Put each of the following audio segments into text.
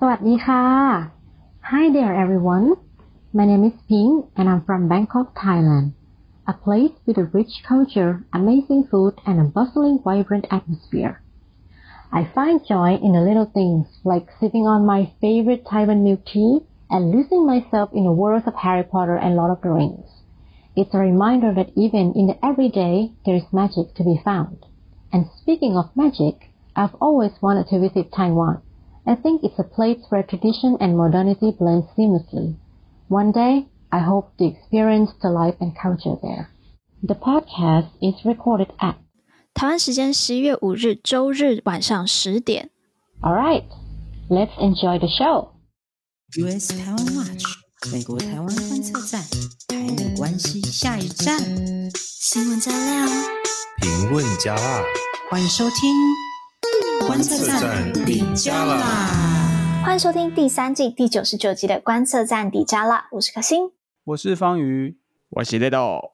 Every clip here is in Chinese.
สวัสดีค่ะ Hi there everyone. My name is Ping and I'm from Bangkok, Thailand. A place with a rich culture, amazing food and a bustling, vibrant atmosphere. I find joy in the little things like sipping on my favorite Taiwan milk tea and losing myself in the worlds of Harry Potter and Lord of the Rings. It's a reminder that even in the everyday, there is magic to be found. And speaking of magic, I've always wanted to visit Taiwan. I think it's a place where tradition and modernity blend seamlessly. One day, I hope to experience the life and culture there. The podcast is recorded at 台湾时间十一月五日周日晚上十点。 All right, let's enjoy the show. US 台湾 Watch 美国台湾观测站，台美关系下一站，新闻加料，评论加辣，欢迎收听 观测站底加啦。欢迎收听第三季第九十九集的观测站底加啦，我是可心。我是方瑜，我是 Little。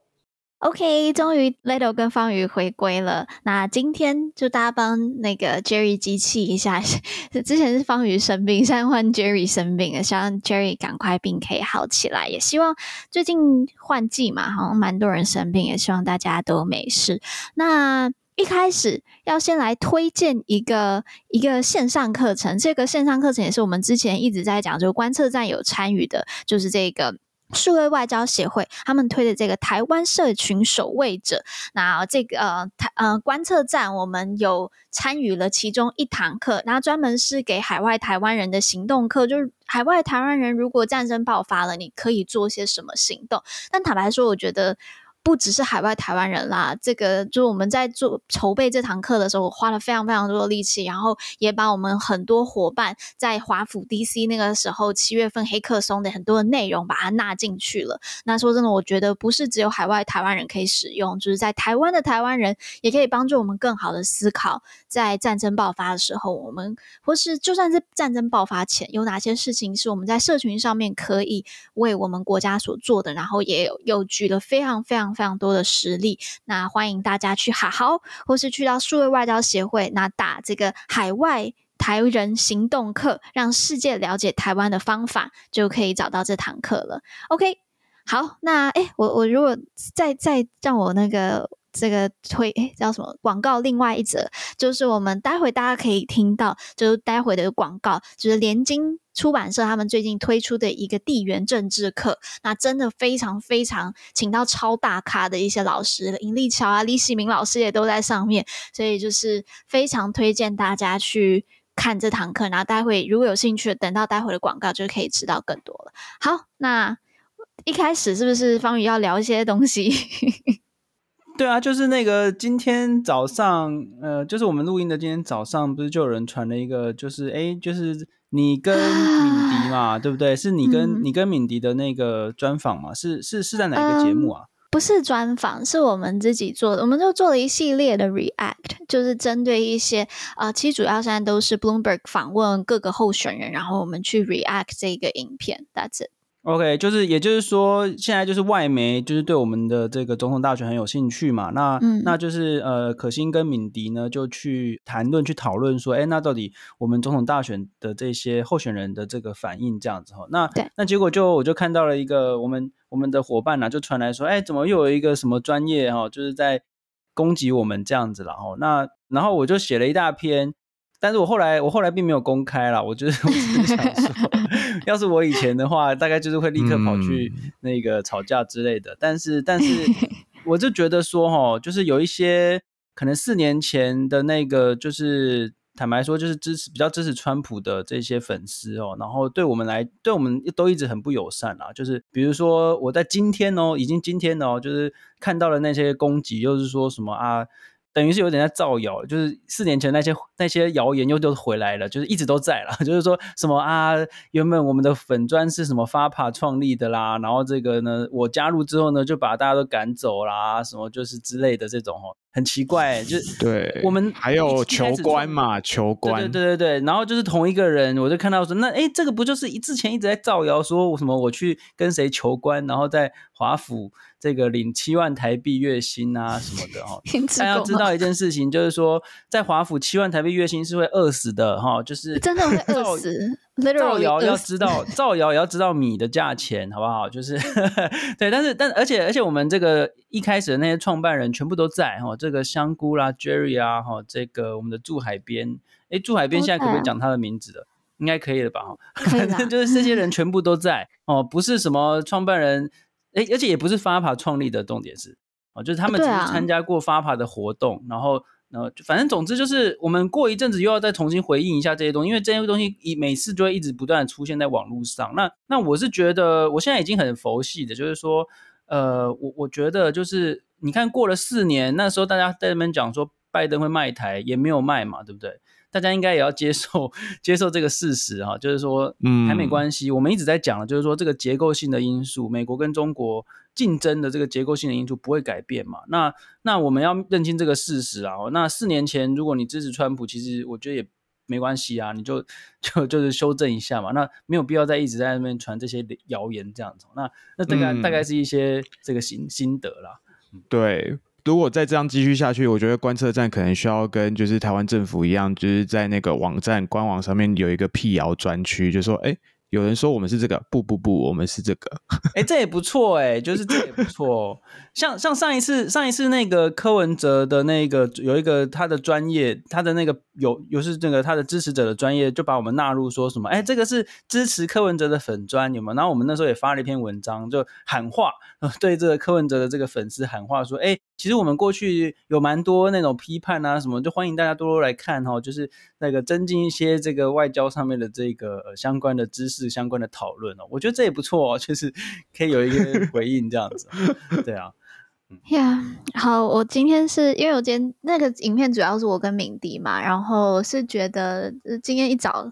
OK，终于 Little 跟方瑜回归了。那今天就大家帮那个 Jerry 机器一下，之前是方瑜生病，现在换 Jerry 生病了，希望 Jerry 赶快病可以好起来。也希望最近换季嘛，好像蛮多人生病，也希望大家都没事。那一开始要先来推荐一个一个线上课程，这个线上课程也是我们之前一直在讲，就观测站有参与的，就是这个。数位外交协会他们推的这个台湾社群守卫者，那这个呃台呃观测站，我们有参与了其中一堂课，然后专门是给海外台湾人的行动课，就是海外台湾人如果战争爆发了，你可以做些什么行动？但坦白说，我觉得。不只是海外台湾人啦，这个就我们在做筹备这堂课的时候，我花了非常非常多的力气，然后也把我们很多伙伴在华府 DC 那个时候七月份黑客松的很多的内容把它纳进去了。那说真的，我觉得不是只有海外台湾人可以使用，就是在台湾的台湾人也可以帮助我们更好的思考，在战争爆发的时候，我们或是就算是战争爆发前，有哪些事情是我们在社群上面可以为我们国家所做的，然后也有有举了非常非常。非常多的实例，那欢迎大家去好好，或是去到数位外交协会，那打这个海外台人行动课，让世界了解台湾的方法，就可以找到这堂课了。OK，好，那诶，我我如果再再让我那个这个推诶叫什么广告？另外一则就是我们待会大家可以听到，就是待会的广告，就是联经。出版社他们最近推出的一个地缘政治课，那真的非常非常请到超大咖的一些老师，尹力桥啊、李喜明老师也都在上面，所以就是非常推荐大家去看这堂课。然后待会如果有兴趣，等到待会的广告就可以知道更多了。好，那一开始是不是方宇要聊一些东西？对啊，就是那个今天早上，呃，就是我们录音的今天早上，不是就有人传了一个，就是哎，就是。你跟敏迪嘛，啊、对不对？是你跟、嗯、你跟敏迪的那个专访嘛？是是是在哪一个节目啊？嗯、不是专访，是我们自己做的。我们就做了一系列的 React，就是针对一些呃，其实主要现在都是 Bloomberg 访问各个候选人，然后我们去 React 这个影片。That's it。OK，就是也就是说，现在就是外媒就是对我们的这个总统大选很有兴趣嘛。那、嗯、那就是呃，可心跟敏迪呢就去谈论、去讨论说，哎，那到底我们总统大选的这些候选人的这个反应这样子哈？那对那结果就我就看到了一个我们我们的伙伴呢、啊、就传来说，哎，怎么又有一个什么专业哈，就是在攻击我们这样子了哈？那然后我就写了一大篇。但是我后来，我后来并没有公开啦。我就是，我只是想说，要是我以前的话，大概就是会立刻跑去那个吵架之类的。但是，但是，我就觉得说，哈，就是有一些可能四年前的那个，就是坦白说，就是支持比较支持川普的这些粉丝哦，然后对我们来，对我们都一直很不友善啊。就是比如说，我在今天哦，已经今天哦，就是看到了那些攻击，又是说什么啊？等于是有点在造谣，就是四年前那些那些谣言又都回来了，就是一直都在了，就是说什么啊，原本我们的粉砖是什么 FAPA 创立的啦，然后这个呢，我加入之后呢，就把大家都赶走啦，什么就是之类的这种哦，很奇怪，就是对我们还有求官嘛，求官，对对对对对，然后就是同一个人，我就看到说，那哎，这个不就是之前一直在造谣说什么我去跟谁求官，然后在华府。这个领七万台币月薪啊什么的哦，大家要知道一件事情，就是说在华府七万台币币月薪是会饿死的哈，就是真的会 饿死。造谣要知道，造谣也要知道米的价钱，好不好？就是 对，但是但而且而且我们这个一开始的那些创办人全部都在哈，这个香菇啦，Jerry 啊，哈，这个我们的住海边，哎，住海边现在可不可以讲他的名字了？应该可以了吧？哈，反正就是这些人全部都在哦，不是什么创办人，哎，而且也不是 FAPA 创立的，重点是哦，就是他们只是参加过 FAPA 的活动，然后。然后反正总之就是，我们过一阵子又要再重新回应一下这些东西，因为这些东西一每次就会一直不断的出现在网络上。那那我是觉得，我现在已经很佛系的，就是说，呃，我我觉得就是，你看过了四年，那时候大家在那边讲说拜登会卖台，也没有卖嘛，对不对？大家应该也要接受接受这个事实哈，就是说，嗯，台美关系，我们一直在讲的，就是说这个结构性的因素，美国跟中国。竞争的这个结构性的因素不会改变嘛？那那我们要认清这个事实啊。那四年前如果你支持川普，其实我觉得也没关系啊，你就 就就是修正一下嘛。那没有必要再一直在那边传这些谣言这样子。那那大概、嗯、大概是一些这个心心得啦。对，如果再这样继续下去，我觉得观测站可能需要跟就是台湾政府一样，就是在那个网站官网上面有一个辟谣专区，就说哎。有人说我们是这个，不不不，我们是这个。哎、这也不错哎、就是这也不错。像像上一次上一次那个柯文哲的那个有一个他的专业，他的那个有有是这个他的支持者的专业，就把我们纳入说什么？哎、这个是支持柯文哲的粉专有没有？然后我们那时候也发了一篇文章，就喊话，对这个柯文哲的这个粉丝喊话说，哎、其实我们过去有蛮多那种批判啊什么，就欢迎大家多多来看哈，就是那个增进一些这个外交上面的这个呃相关的知识。相关的讨论哦，我觉得这也不错哦，就是可以有一个回应这样子，对啊，呀、yeah，好，我今天是因为我今天那个影片主要是我跟敏迪嘛，然后是觉得今天一早，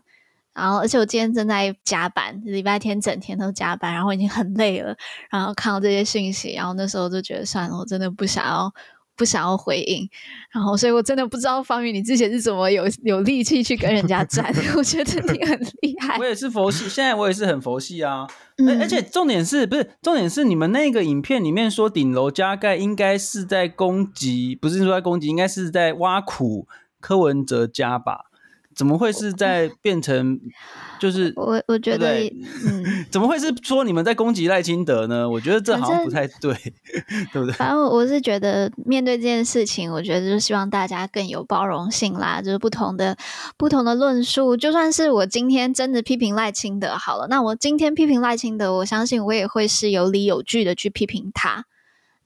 然后而且我今天正在加班，礼拜天整天都加班，然后已经很累了，然后看到这些讯息，然后那时候就觉得算了，我真的不想要。不想要回应，然后所以我真的不知道方宇你之前是怎么有有力气去跟人家战，我觉得你很厉害。我也是佛系，现在我也是很佛系啊。嗯、而且重点是不是重点是你们那个影片里面说顶楼加盖应该是在攻击，不是说在攻击，应该是在挖苦柯文哲家吧？怎么会是在变成？就是我，我觉得，嗯，怎么会是说你们在攻击赖清德呢？我觉得这好像不太对，对不对？反正我是觉得，面对这件事情，我觉得就希望大家更有包容性啦，就是不同的不同的论述。就算是我今天真的批评赖清德好了，那我今天批评赖清德，我相信我也会是有理有据的去批评他。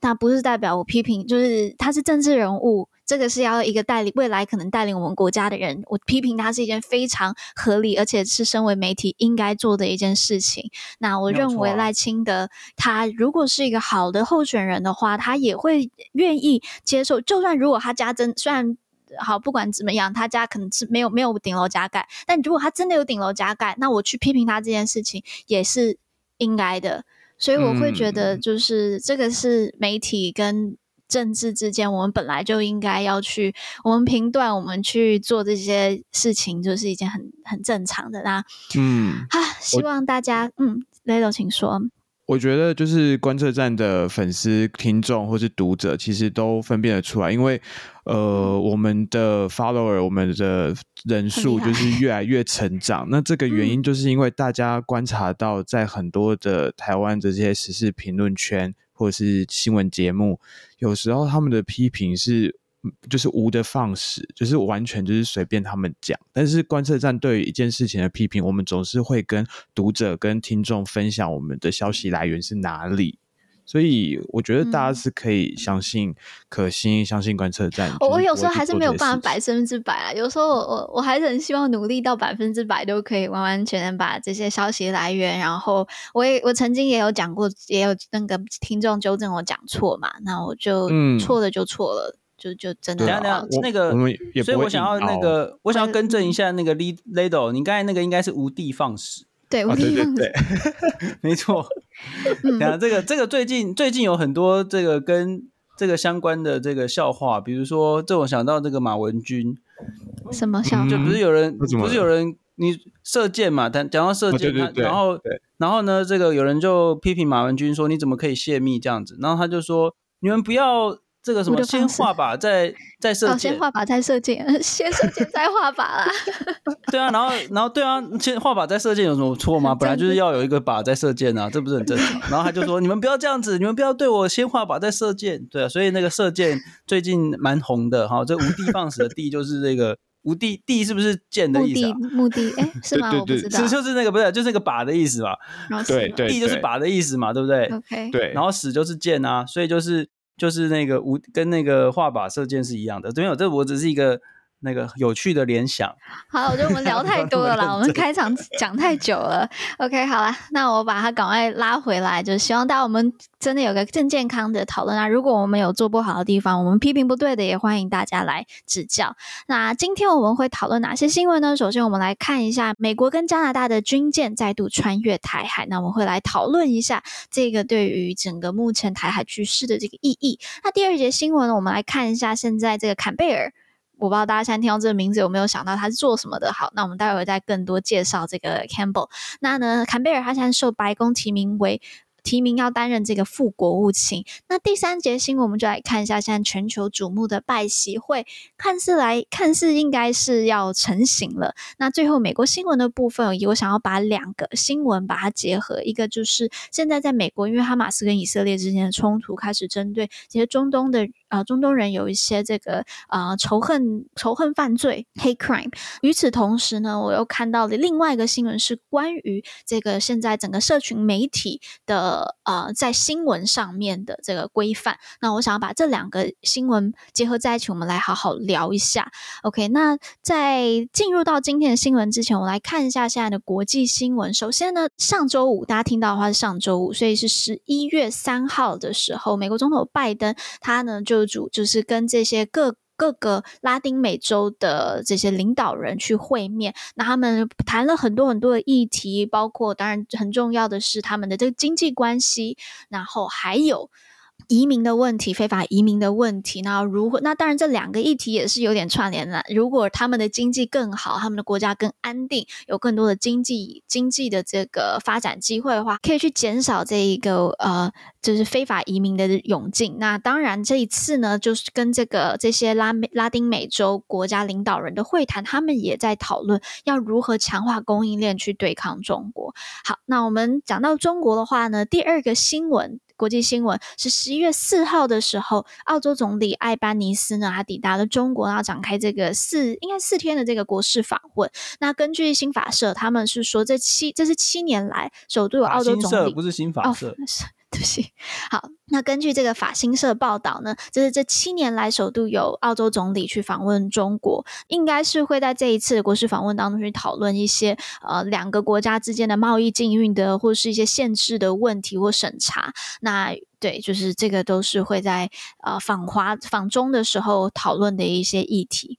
那不是代表我批评，就是他是政治人物。这个是要一个带领未来可能带领我们国家的人，我批评他是一件非常合理，而且是身为媒体应该做的一件事情。那我认为赖清德他如果是一个好的候选人的话，他也会愿意接受。就算如果他家真虽然好，不管怎么样，他家可能是没有没有顶楼加盖，但如果他真的有顶楼加盖，那我去批评他这件事情也是应该的。所以我会觉得，就是这个是媒体跟。政治之间，我们本来就应该要去，我们评断，我们去做这些事情，就是一件很很正常的啦。嗯，啊，希望大家，嗯，Leo，请说。我觉得就是观测站的粉丝、听众或是读者，其实都分辨得出来，因为呃，我们的 follower，我们的人数就是 越来越成长。那这个原因就是因为大家观察到，在很多的台湾的这些时事评论圈。或者是新闻节目，有时候他们的批评是就是无的放矢，就是完全就是随便他们讲。但是观测站对于一件事情的批评，我们总是会跟读者跟听众分享我们的消息来源是哪里。所以我觉得大家是可以相信、可信、相信观测站。我我有时候还是没有办法百分之百啊，有时候我我我还是很希望努力到百分之百都可以完完全全把这些消息来源。然后我也我曾经也有讲过，也有那个听众纠正我讲错嘛，那我就错了就错了，嗯、就就真的。等下等下那个，所以我想要那个，我想要更正一下那个 Lado，你刚才那个应该是无的放矢。对，无的放矢，对，没错。等下，这个这个最近最近有很多这个跟这个相关的这个笑话，比如说，这我想到这个马文君，什么笑话？就不是有人不是有人你射箭嘛？但讲到射箭，他然后然后呢，这个有人就批评马文君说，你怎么可以泄密这样子？然后他就说，你们不要这个什么先画靶再再射箭，哦，先画靶再射箭，先射箭再画靶啦。对啊，然后然后对啊，先画靶再射箭有什么错吗？本来就是要有一个靶再射箭啊，这不是很正常？然后他就说：“你们不要这样子，你们不要对我先画靶再射箭。”对啊，所以那个射箭最近蛮红的哈。这无的放矢的的就是这个无地地是不是箭的意思啊？目的哎，是吗？我不知道，是就是那个不是，就是那个靶的意思嘛。对对，地就是靶的意思嘛，对不对？OK，对，然后矢就是箭啊，所以就是。就是那个无跟那个画靶射箭是一样的，没有，这我只是一个那个有趣的联想。好，我觉得我们聊太多了啦，我们开场讲太久了。OK，好了，那我把它赶快拉回来，就是希望大家我们真的有个更健康的讨论啊。如果我们有做不好的地方，我们批评不对的，也欢迎大家来指教。那今天我们会讨论哪些新闻呢？首先，我们来看一下美国跟加拿大的军舰再度穿越台海，那我们会来讨论一下这个对于整个目前台海局势的这个意义。那第二节新闻呢，我们来看一下现在这个坎贝尔。我不知道大家现在听到这个名字有没有想到他是做什么的？好，那我们待会再更多介绍这个 Campbell。那呢，坎贝尔他现在受白宫提名为。提名要担任这个副国务卿。那第三节新闻，我们就来看一下现在全球瞩目的拜习会，看似来看似应该是要成型了。那最后美国新闻的部分，我想要把两个新闻把它结合，一个就是现在在美国，因为哈马斯跟以色列之间的冲突开始针对这些中东的、呃、中东人有一些这个啊、仇恨仇恨犯罪 hate crime。与此同时呢，我又看到了另外一个新闻是关于这个现在整个社群媒体的。呃呃，在新闻上面的这个规范，那我想要把这两个新闻结合在一起，我们来好好聊一下。OK，那在进入到今天的新闻之前，我来看一下现在的国际新闻。首先呢，上周五大家听到的话是上周五，所以是十一月三号的时候，美国总统拜登他呢就主就是跟这些各。各个拉丁美洲的这些领导人去会面，那他们谈了很多很多的议题，包括当然很重要的是他们的这个经济关系，然后还有。移民的问题，非法移民的问题，那如何？那当然，这两个议题也是有点串联的。如果他们的经济更好，他们的国家更安定，有更多的经济经济的这个发展机会的话，可以去减少这一个呃，就是非法移民的涌进。那当然，这一次呢，就是跟这个这些拉美拉丁美洲国家领导人的会谈，他们也在讨论要如何强化供应链去对抗中国。好，那我们讲到中国的话呢，第二个新闻。国际新闻是十一月四号的时候，澳洲总理艾班尼斯呢，他抵达了中国，然后展开这个四应该四天的这个国事访问。那根据新法社，他们是说这七这是七年来首度有澳洲总理，不是新法社。哦 对不起，好，那根据这个法新社报道呢，就是这七年来首度有澳洲总理去访问中国，应该是会在这一次的国事访问当中去讨论一些呃两个国家之间的贸易禁运的或是一些限制的问题或审查。那对，就是这个都是会在呃访华访中的时候讨论的一些议题。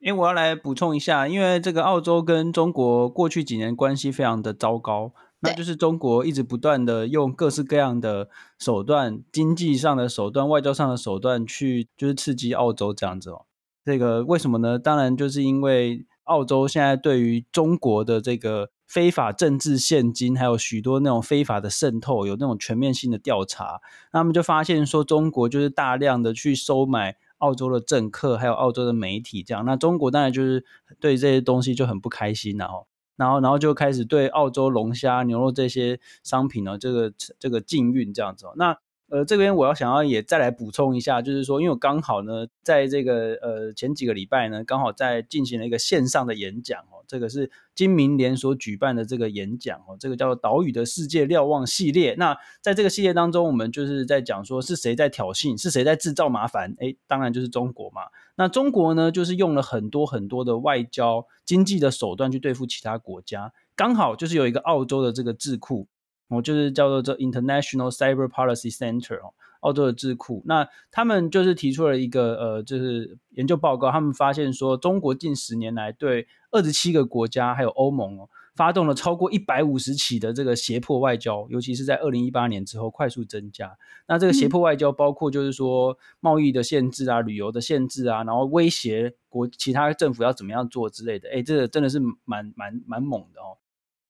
因为我要来补充一下，因为这个澳洲跟中国过去几年关系非常的糟糕。那就是中国一直不断的用各式各样的手段，经济上的手段、外交上的手段去，就是刺激澳洲这样子哦。这个为什么呢？当然就是因为澳洲现在对于中国的这个非法政治献金，还有许多那种非法的渗透，有那种全面性的调查，那他们就发现说，中国就是大量的去收买澳洲的政客，还有澳洲的媒体这样。那中国当然就是对这些东西就很不开心了哦。然后，然后就开始对澳洲龙虾、牛肉这些商品呢，这个这个禁运这样子。那呃，这边我要想要也再来补充一下，就是说，因为我刚好呢，在这个呃前几个礼拜呢，刚好在进行了一个线上的演讲哦，这个是金明联所举办的这个演讲哦，这个叫做“岛屿的世界瞭望”系列。那在这个系列当中，我们就是在讲说是谁在挑衅，是谁在制造麻烦？诶，当然就是中国嘛。那中国呢，就是用了很多很多的外交、经济的手段去对付其他国家，刚好就是有一个澳洲的这个智库。哦，就是叫做这 International Cyber Policy Center 哦，澳洲的智库。那他们就是提出了一个呃，就是研究报告。他们发现说，中国近十年来对二十七个国家还有欧盟哦，发动了超过一百五十起的这个胁迫外交，尤其是在二零一八年之后快速增加。那这个胁迫外交包括就是说贸易的限制啊、旅游的限制啊，然后威胁国其他政府要怎么样做之类的。诶，这个真的是蛮蛮蛮猛的哦。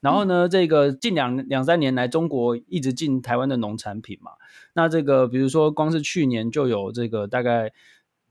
然后呢，这个近两两三年来，中国一直进台湾的农产品嘛。那这个比如说，光是去年就有这个大概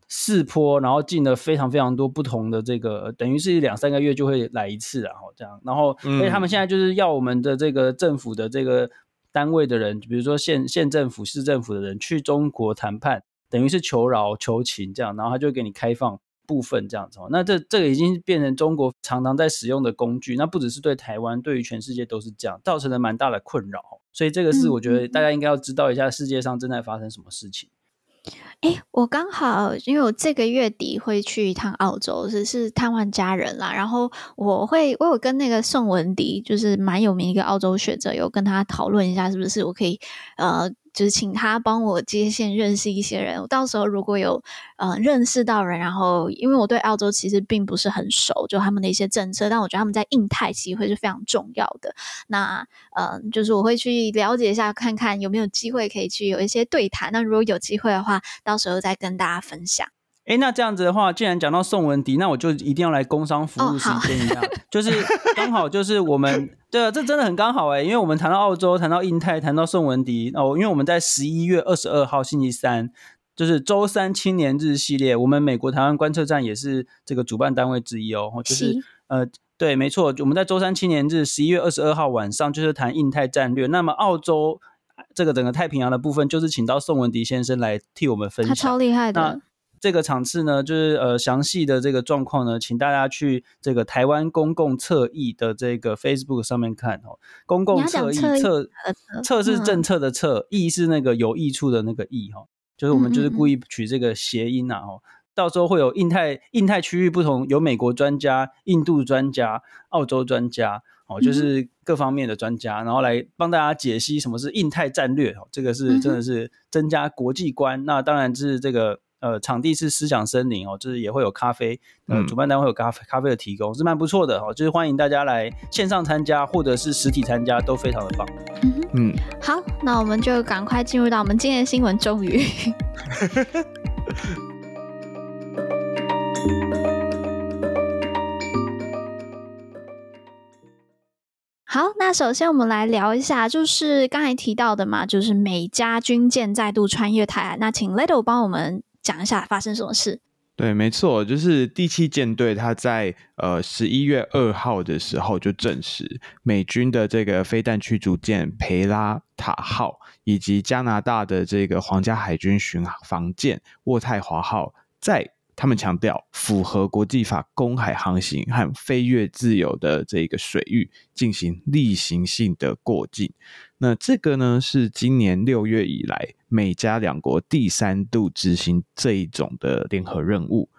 四波，然后进了非常非常多不同的这个，等于是两三个月就会来一次，然后这样。然后，所以他们现在就是要我们的这个政府的这个单位的人，比如说县县政府、市政府的人去中国谈判，等于是求饶求情这样，然后他就给你开放。部分这样子哦，那这这个已经变成中国常常在使用的工具，那不只是对台湾，对于全世界都是这样，造成了蛮大的困扰。所以这个是我觉得大家应该要知道一下世界上正在发生什么事情。哎、欸，我刚好因为我这个月底会去一趟澳洲，只是探望家人啦。然后我会我有跟那个宋文迪，就是蛮有名一个澳洲学者，有跟他讨论一下，是不是我可以呃。就是请他帮我接线认识一些人，我到时候如果有呃认识到人，然后因为我对澳洲其实并不是很熟，就他们的一些政策，但我觉得他们在印太机会是非常重要的。那呃，就是我会去了解一下，看看有没有机会可以去有一些对谈。那如果有机会的话，到时候再跟大家分享。哎，那这样子的话，既然讲到宋文迪，那我就一定要来工商服务时间一下，哦、就是刚好就是我们对啊，这真的很刚好哎，因为我们谈到澳洲，谈到印太，谈到宋文迪哦，因为我们在十一月二十二号星期三，就是周三青年日系列，我们美国台湾观测站也是这个主办单位之一哦，就是呃，对，没错，我们在周三青年日十一月二十二号晚上就是谈印太战略，那么澳洲这个整个太平洋的部分，就是请到宋文迪先生来替我们分享，他超厉害的。这个场次呢，就是呃详细的这个状况呢，请大家去这个台湾公共侧翼的这个 Facebook 上面看哦。公共侧翼侧侧是政策的侧，翼、嗯、是那个有益处的那个益哈，就是我们就是故意取这个谐音呐哦。到时候会有印太印太区域不同，有美国专家、印度专家、澳洲专家哦，就是各方面的专家，然后来帮大家解析什么是印太战略哦。这个是真的是增加国际观。那当然是这个。呃，场地是思想森林哦，就是也会有咖啡，呃，主办单位有咖啡咖啡的提供，是蛮不错的哦，就是欢迎大家来线上参加或者是实体参加，都非常的棒。嗯嗯，好，那我们就赶快进入到我们今天的新闻，终于。好，那首先我们来聊一下，就是刚才提到的嘛，就是美加军舰再度穿越台海，那请 Leto 帮我们。讲一下发生什么事？对，没错，就是第七舰队，它在呃十一月二号的时候就证实，美军的这个飞弹驱逐舰培拉塔号以及加拿大的这个皇家海军巡防舰渥太华号，在他们强调符合国际法公海航行和飞越自由的这个水域进行例行性的过境。那这个呢，是今年六月以来美加两国第三度执行这一种的联合任务。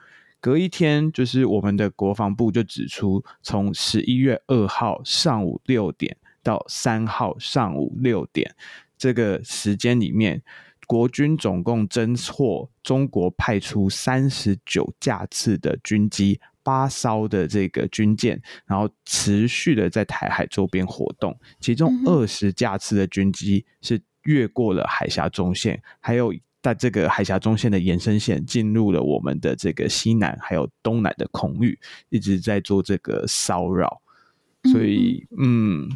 隔一天，就是我们的国防部就指出，从十一月二号上午六点到三号上午六点这个时间里面，国军总共侦获中国派出三十九架次的军机。八艘的这个军舰，然后持续的在台海周边活动，其中二十架次的军机是越过了海峡中线，还有在这个海峡中线的延伸线进入了我们的这个西南还有东南的空域，一直在做这个骚扰，所以嗯。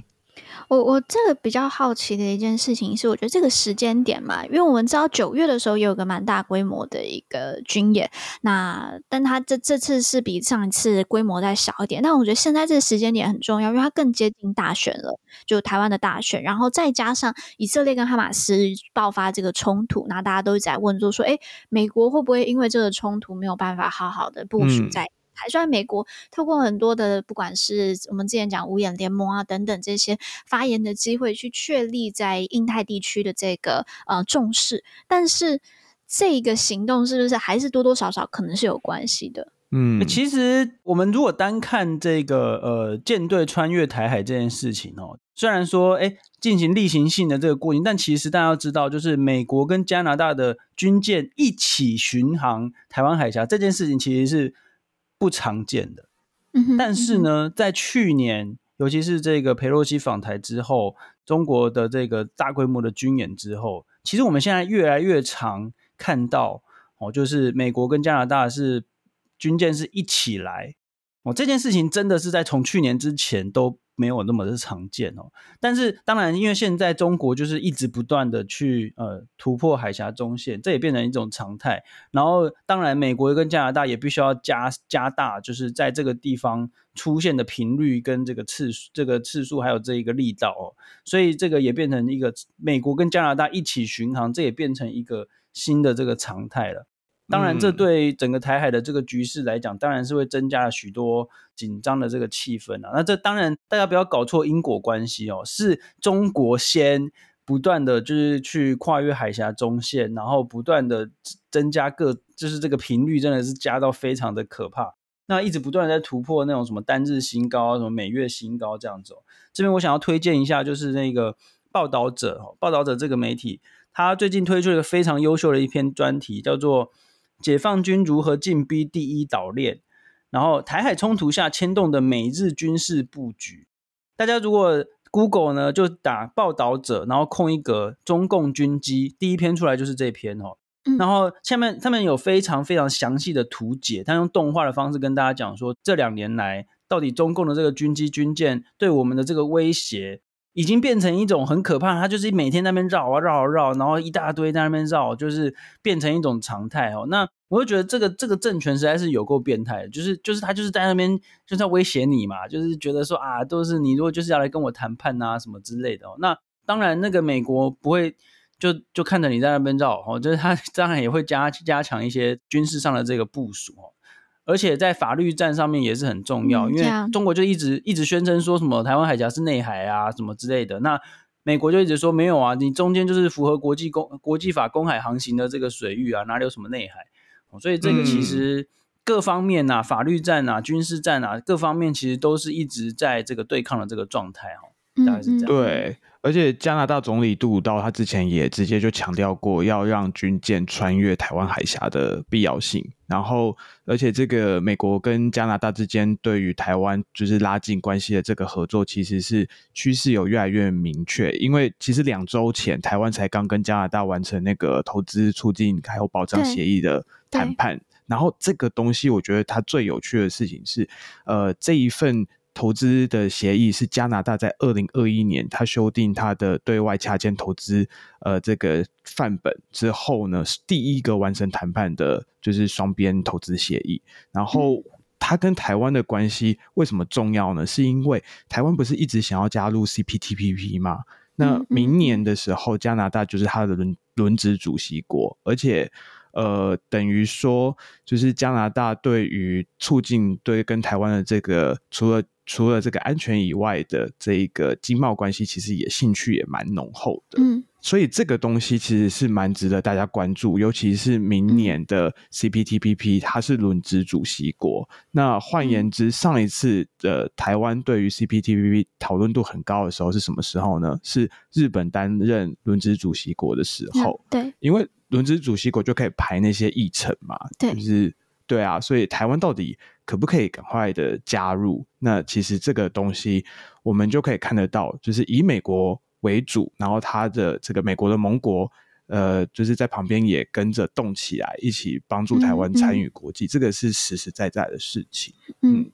我我这个比较好奇的一件事情是，我觉得这个时间点嘛，因为我们知道九月的时候也有个蛮大规模的一个军演，那但它这这次是比上一次规模再小一点，但我觉得现在这个时间点很重要，因为它更接近大选了，就台湾的大选，然后再加上以色列跟哈马斯爆发这个冲突，那大家都在问就说，诶，美国会不会因为这个冲突没有办法好好的部署在？嗯还算美国透过很多的，不管是我们之前讲五眼联盟啊等等这些发言的机会，去确立在印太地区的这个呃重视，但是这个行动是不是还是多多少少可能是有关系的？嗯，其实我们如果单看这个呃舰队穿越台海这件事情哦，虽然说哎进行例行性的这个过程，但其实大家要知道，就是美国跟加拿大的军舰一起巡航台湾海峡这件事情，其实是。不常见的，但是呢，在去年，尤其是这个佩洛西访台之后，中国的这个大规模的军演之后，其实我们现在越来越常看到哦，就是美国跟加拿大是军舰是一起来。哦，这件事情真的是在从去年之前都没有那么的常见哦。但是当然，因为现在中国就是一直不断的去呃突破海峡中线，这也变成一种常态。然后当然，美国跟加拿大也必须要加加大，就是在这个地方出现的频率跟这个次数、这个次数还有这一个力道哦。所以这个也变成一个美国跟加拿大一起巡航，这也变成一个新的这个常态了。当然，这对整个台海的这个局势来讲，当然是会增加了许多紧张的这个气氛啊。那这当然，大家不要搞错因果关系哦，是中国先不断的就是去跨越海峡中线，然后不断的增加各，就是这个频率真的是加到非常的可怕。那一直不断在突破那种什么单日新高啊，什么每月新高这样子。这边我想要推荐一下，就是那个报道者哦，报道者这个媒体，他最近推出了一个非常优秀的一篇专题，叫做。解放军如何进逼第一岛链？然后台海冲突下牵动的美日军事布局。大家如果 Google 呢，就打报道者，然后空一格中共军机，第一篇出来就是这篇哦。然后下面他们有非常非常详细的图解，他用动画的方式跟大家讲说，这两年来到底中共的这个军机军舰对我们的这个威胁。已经变成一种很可怕，它就是每天在那边绕啊绕啊绕，然后一大堆在那边绕，就是变成一种常态哦。那我就觉得这个这个政权实在是有够变态，就是就是他就是在那边就是在威胁你嘛，就是觉得说啊，都是你如果就是要来跟我谈判啊什么之类的哦。那当然那个美国不会就就看着你在那边绕哦，就是他当然也会加加强一些军事上的这个部署哦。而且在法律战上面也是很重要，因为中国就一直一直宣称说什么台湾海峡是内海啊，什么之类的。那美国就一直说没有啊，你中间就是符合国际公国际法公海航行的这个水域啊，哪里有什么内海？所以这个其实各方面啊，法律战啊，军事战啊，各方面其实都是一直在这个对抗的这个状态哈，大概是这样。对。而且加拿大总理杜鲁道他之前也直接就强调过要让军舰穿越台湾海峡的必要性。然后，而且这个美国跟加拿大之间对于台湾就是拉近关系的这个合作，其实是趋势有越来越明确。因为其实两周前台湾才刚跟加拿大完成那个投资促进还有保障协议的谈判。然后这个东西，我觉得它最有趣的事情是，呃，这一份。投资的协议是加拿大在二零二一年，他修订他的对外掐尖投资呃这个范本之后呢，是第一个完成谈判的，就是双边投资协议。然后他跟台湾的关系为什么重要呢？是因为台湾不是一直想要加入 CPTPP 吗？那明年的时候，加拿大就是他的轮轮值主席国，而且。呃，等于说，就是加拿大对于促进对跟台湾的这个，除了除了这个安全以外的这一个经贸关系，其实也兴趣也蛮浓厚的。嗯，所以这个东西其实是蛮值得大家关注，尤其是明年的 CPTPP，它是轮值主席国。那换言之，上一次的台湾对于 CPTPP 讨论度很高的时候是什么时候呢？是日本担任轮值主席国的时候。对，因为。轮值主席国就可以排那些议程嘛，对，就是对啊，所以台湾到底可不可以赶快的加入？那其实这个东西我们就可以看得到，就是以美国为主，然后他的这个美国的盟国，呃，就是在旁边也跟着动起来，一起帮助台湾参与国际，嗯嗯，这个是实实在在的事情，嗯。嗯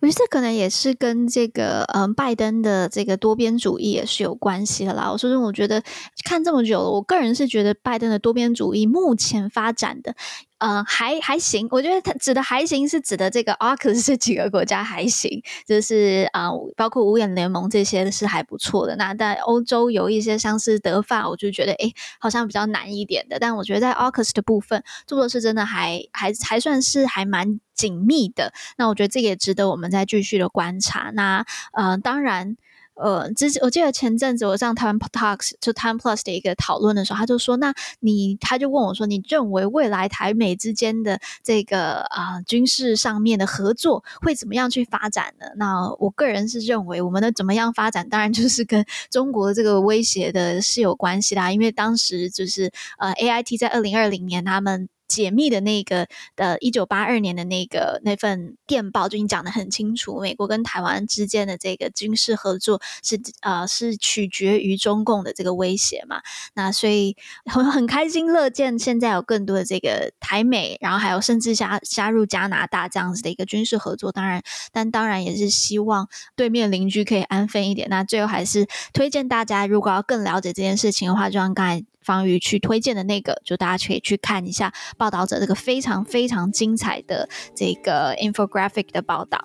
我觉得这可能也是跟这个嗯拜登的这个多边主义也是有关系的啦。我说真，我觉得看这么久了，我个人是觉得拜登的多边主义目前发展的。呃，还还行，我觉得它指的还行是指的这个 AUKUS 这几个国家还行，就是啊、包括五眼联盟这些是还不错的。那在欧洲有一些像是德法，我就觉得诶好像比较难一点的。但我觉得在 AUKUS 的部分做的是真的还还还算是还蛮紧密的。那我觉得这个也值得我们再继续的观察。那呃，当然。呃，之前我记得前阵子我上台湾 Talks 就 Time Plus 的一个讨论的时候，他就说：“那你他就问我说，你认为未来台美之间的这个啊、军事上面的合作会怎么样去发展呢？”那我个人是认为，我们的怎么样发展，当然就是跟中国这个威胁的是有关系啦。因为当时就是呃 AIT 在二零二零年他们。解密的那个的一九八二年的那个那份电报就已经讲得很清楚，美国跟台湾之间的这个军事合作是呃是取决于中共的这个威胁嘛。那所以很很开心乐见现在有更多的这个台美，然后还有甚至加加入加拿大这样子的一个军事合作。当然，但当然也是希望对面邻居可以安分一点。那最后还是推荐大家，如果要更了解这件事情的话，就像刚才。方瑜去推荐的那个，就大家可以去看一下报道者这个非常非常精彩的这个 infographic 的报道。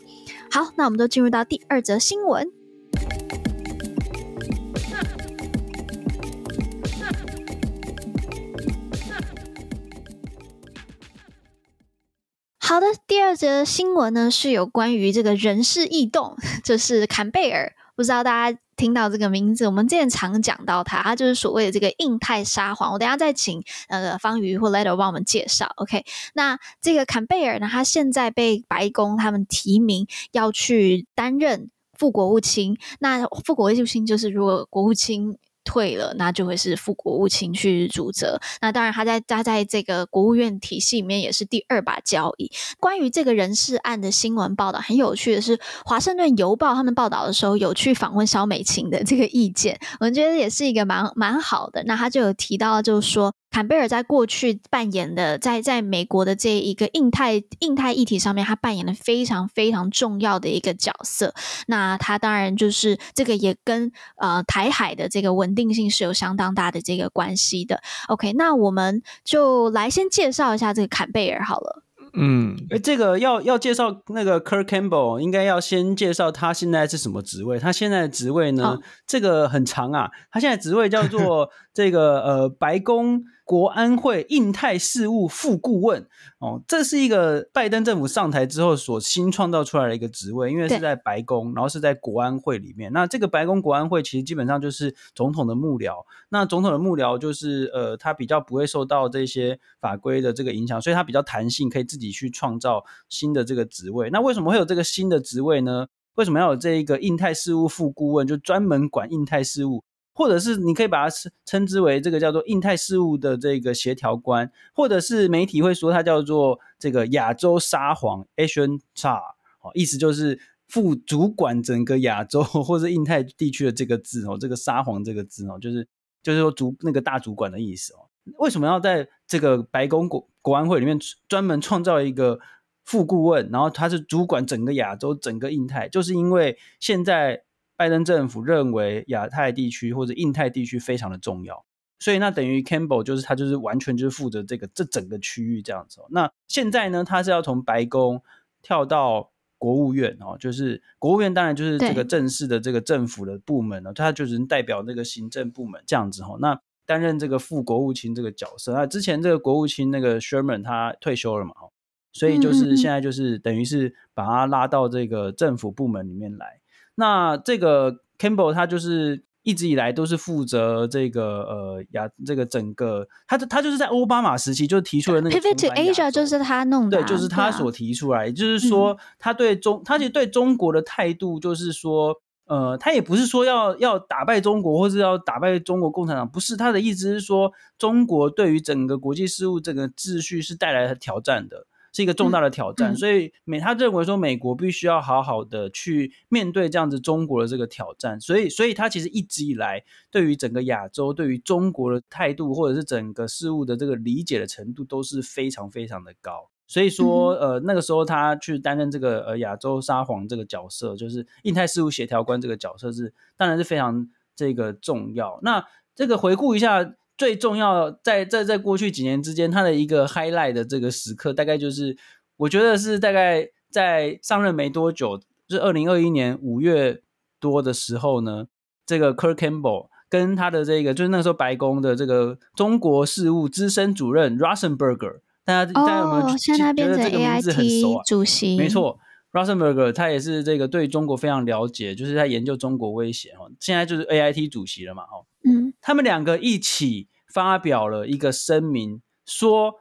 好，那我们都进入到第二则新闻。好的，第二则新闻呢是有关于这个人事异动，就是坎贝尔，不知道大家。听到这个名字，我们之前常讲到他，他就是所谓的这个印太沙皇。我等下再请呃方瑜或 Letter 帮我们介绍。OK，那这个坎贝尔呢，他现在被白宫他们提名要去担任副国务卿。那副国务卿就是如果国务卿。退了，那就会是副国务卿去主责。那当然，他在他在这个国务院体系里面也是第二把交椅。关于这个人事案的新闻报道，很有趣的是，《华盛顿邮报》他们报道的时候有去访问肖美琴的这个意见，我觉得也是一个蛮蛮好的。那他就有提到，就是说。坎贝尔在过去扮演的，在在美国的这一个印太印太议题上面，他扮演了非常非常重要的一个角色。那他当然就是这个也跟呃台海的这个稳定性是有相当大的这个关系的。OK，那我们就来先介绍一下这个坎贝尔好了。嗯，诶，这个要要介绍那个 Kirk Campbell，应该要先介绍他现在是什么职位。他现在的职位呢，哦、这个很长啊。他现在职位叫做 这个呃白宫。国安会印太事务副顾问哦，这是一个拜登政府上台之后所新创造出来的一个职位，因为是在白宫，然后是在国安会里面。那这个白宫国安会其实基本上就是总统的幕僚。那总统的幕僚就是呃，他比较不会受到这些法规的这个影响，所以他比较弹性，可以自己去创造新的这个职位。那为什么会有这个新的职位呢？为什么要有这一个印太事务副顾问，就专门管印太事务？或者是你可以把它称称之为这个叫做印太事务的这个协调官，或者是媒体会说它叫做这个亚洲沙皇 Asian Tsar，意思就是副主管整个亚洲或者印太地区的这个字哦，这个沙皇这个字哦，就是就是说主那个大主管的意思哦。为什么要在这个白宫国国安会里面专门创造一个副顾问，然后他是主管整个亚洲整个印太，就是因为现在。拜登政府认为亚太地区或者印太地区非常的重要，所以那等于 Campbell 就是他就是完全就是负责这个这整个区域这样子。那现在呢，他是要从白宫跳到国务院哦，就是国务院当然就是这个正式的这个政府的部门了，他就是代表那个行政部门这样子哦。那担任这个副国务卿这个角色，那之前这个国务卿那个 Sherman 他退休了嘛，所以就是现在就是等于是把他拉到这个政府部门里面来。那这个 Campbell 他就是一直以来都是负责这个呃亚这个整个他他就是在奥巴马时期就提出了那个 Pivot to Asia 就是他弄的，对，就是他所提出来，就是说他对中他其实对中国的态度就是说，呃，他也不是说要要打败中国或是要打败中国共产党，不是，他的意思是说中国对于整个国际事务这个秩序是带来了挑战的。是一个重大的挑战，嗯嗯、所以美他认为说美国必须要好好的去面对这样子中国的这个挑战，所以所以他其实一直以来对于整个亚洲对于中国的态度或者是整个事物的这个理解的程度都是非常非常的高，所以说呃那个时候他去担任这个呃亚洲沙皇这个角色，就是印太事务协调官这个角色是当然是非常这个重要。那这个回顾一下。最重要在在在过去几年之间，他的一个 highlight 的这个时刻，大概就是我觉得是大概在上任没多久，就是二零二一年五月多的时候呢，这个 Kirk Campbell 跟他的这个就是那时候白宫的这个中国事务资深主任 Rosenberger，大家大家有没有觉得这个名字很熟啊？主席没错 Rosenberger 他也是这个对中国非常了解，就是在研究中国威胁哦，现在就是 AIT 主席了嘛哦，嗯，他们两个一起。发表了一个声明，说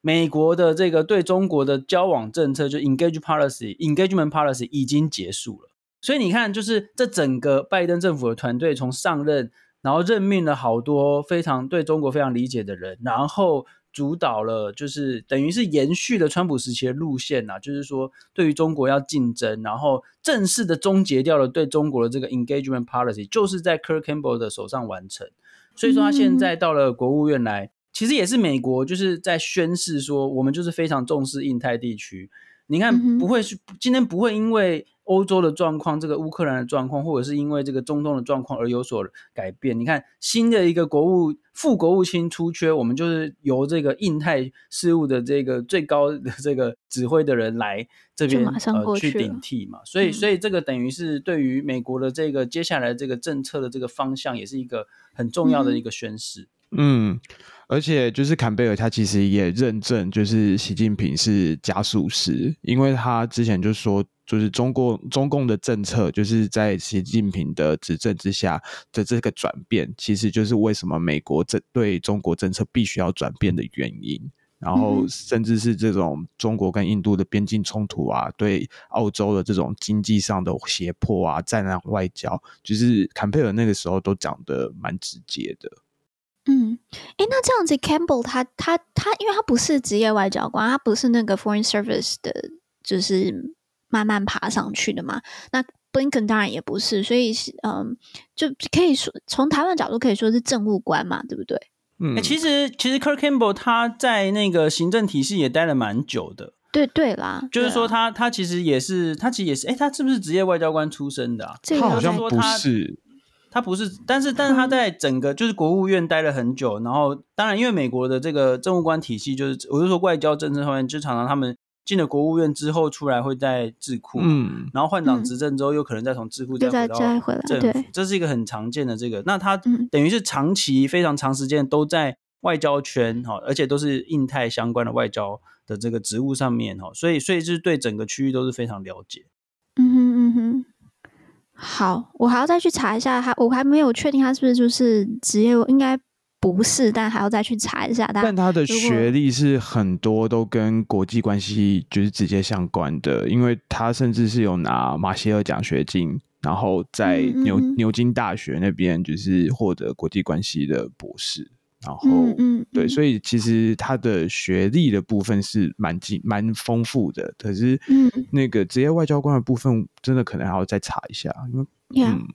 美国的这个对中国的交往政策，就 engage policy、engagement policy 已经结束了。所以你看，就是这整个拜登政府的团队从上任，然后任命了好多非常对中国非常理解的人，然后主导了，就是等于是延续了川普时期的路线呐，就是说对于中国要竞争，然后正式的终结掉了对中国的这个 engagement policy，就是在 Kirk Campbell 的手上完成。所以说他现在到了国务院来，其实也是美国就是在宣示说，我们就是非常重视印太地区。你看，不会是今天不会因为欧洲的状况、这个乌克兰的状况，或者是因为这个中东的状况而有所改变。你看，新的一个国务副国务卿出缺，我们就是由这个印太事务的这个最高的这个指挥的人来这边呃去顶替嘛。所以，所以这个等于是对于美国的这个接下来这个政策的这个方向，也是一个很重要的一个宣示。嗯。而且就是坎贝尔，他其实也认证，就是习近平是加速师，因为他之前就说，就是中国中共的政策，就是在习近平的执政之下的这个转变，其实就是为什么美国这对中国政策必须要转变的原因。然后甚至是这种中国跟印度的边境冲突啊，对澳洲的这种经济上的胁迫啊，战狼外交，就是坎佩尔那个时候都讲的蛮直接的。嗯，哎，那这样子，Campbell 他他他，因为他不是职业外交官，他不是那个 Foreign Service 的，就是慢慢爬上去的嘛。那 Blinken 当然也不是，所以是嗯，就可以说从台湾角度可以说是政务官嘛，对不对？嗯，其实其实 Kirk Campbell 他在那个行政体系也待了蛮久的。对对啦，就是说他他其实也是他其实也是，哎，他是不是职业外交官出身的啊？这个、他好像不是。他不是，但是但是他在整个就是国务院待了很久，然后当然因为美国的这个政务官体系，就是我就说外交政策方面，就常常他们进了国务院之后出来会在智库，嗯，然后换党执政之后又可能再从智库再回到政府，对，这是一个很常见的这个。那他等于是长期非常长时间都在外交圈哈，而且都是印太相关的外交的这个职务上面哈，所以所以就是对整个区域都是非常了解。嗯哼嗯哼。好，我还要再去查一下他，我还没有确定他是不是就是职业，应该不是，但还要再去查一下。但他的学历是很多都跟国际关系就是直接相关的，因为他甚至是有拿马歇尔奖学金，然后在牛嗯嗯牛津大学那边就是获得国际关系的博士。然后，嗯，嗯对，所以其实他的学历的部分是蛮精蛮丰富的，可是，嗯，那个职业外交官的部分，真的可能还要再查一下，因为，嗯，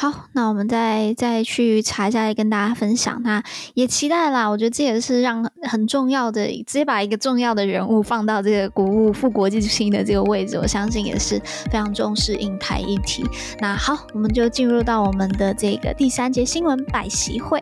好，那我们再再去查一下，跟大家分享。那也期待啦，我觉得这也是让很重要的，直接把一个重要的人物放到这个国务副国际性的这个位置，我相信也是非常重视印台议题。那好，我们就进入到我们的这个第三节新闻百席会。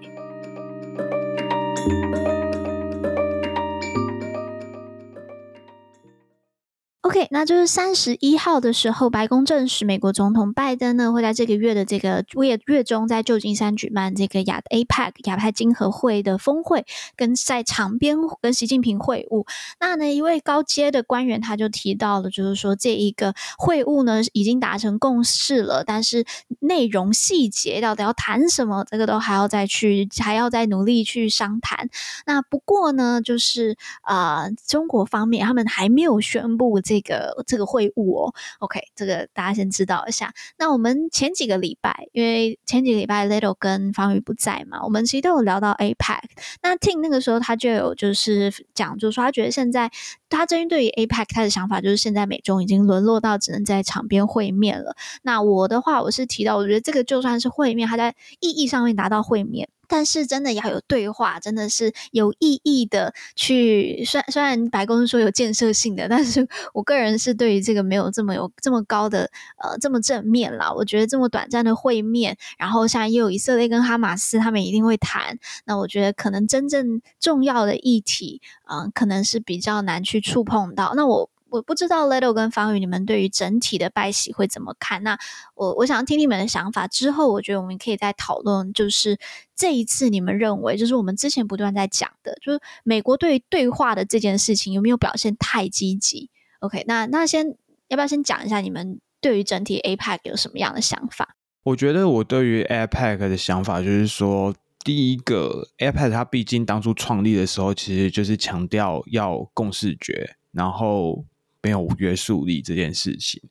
OK，那就是三十一号的时候，白宫证实，美国总统拜登呢会在这个月的这个月月中，在旧金山举办这个亚 APEC 亚太经合会的峰会，跟在场边跟习近平会晤。那呢一位高阶的官员他就提到了，就是说这一个会晤呢已经达成共识了，但是内容细节到底要谈什么，这个都还要再去还要再努力去商谈。那不过呢，就是呃中国方面他们还没有宣布这。这个这个会晤哦，OK，这个大家先知道一下。那我们前几个礼拜，因为前几个礼拜 Little 跟方宇不在嘛，我们其实都有聊到 APEC。那 Tim 那个时候他就有就是讲，就是说他觉得现在他针对于 APEC 他的想法就是现在美中已经沦落到只能在场边会面了。那我的话，我是提到，我觉得这个就算是会面，他在意义上面达到会面。但是真的要有对话，真的是有意义的去。虽然虽然白宫说有建设性的，但是我个人是对于这个没有这么有这么高的呃这么正面啦。我觉得这么短暂的会面，然后像也有以色列跟哈马斯他们一定会谈。那我觉得可能真正重要的议题，嗯、可能是比较难去触碰到。那我。我不知道 Little 跟方宇，你们对于整体的拜喜会怎么看？那我我想听你们的想法。之后我觉得我们可以再讨论，就是这一次你们认为，就是我们之前不断在讲的，就是美国对于对话的这件事情有没有表现太积极？OK，那那先要不要先讲一下你们对于整体 APEC 有什么样的想法？我觉得我对于 APEC 的想法就是说，第一个 APEC 它毕竟当初创立的时候，其实就是强调要共视觉，然后。没有约束力这件事情，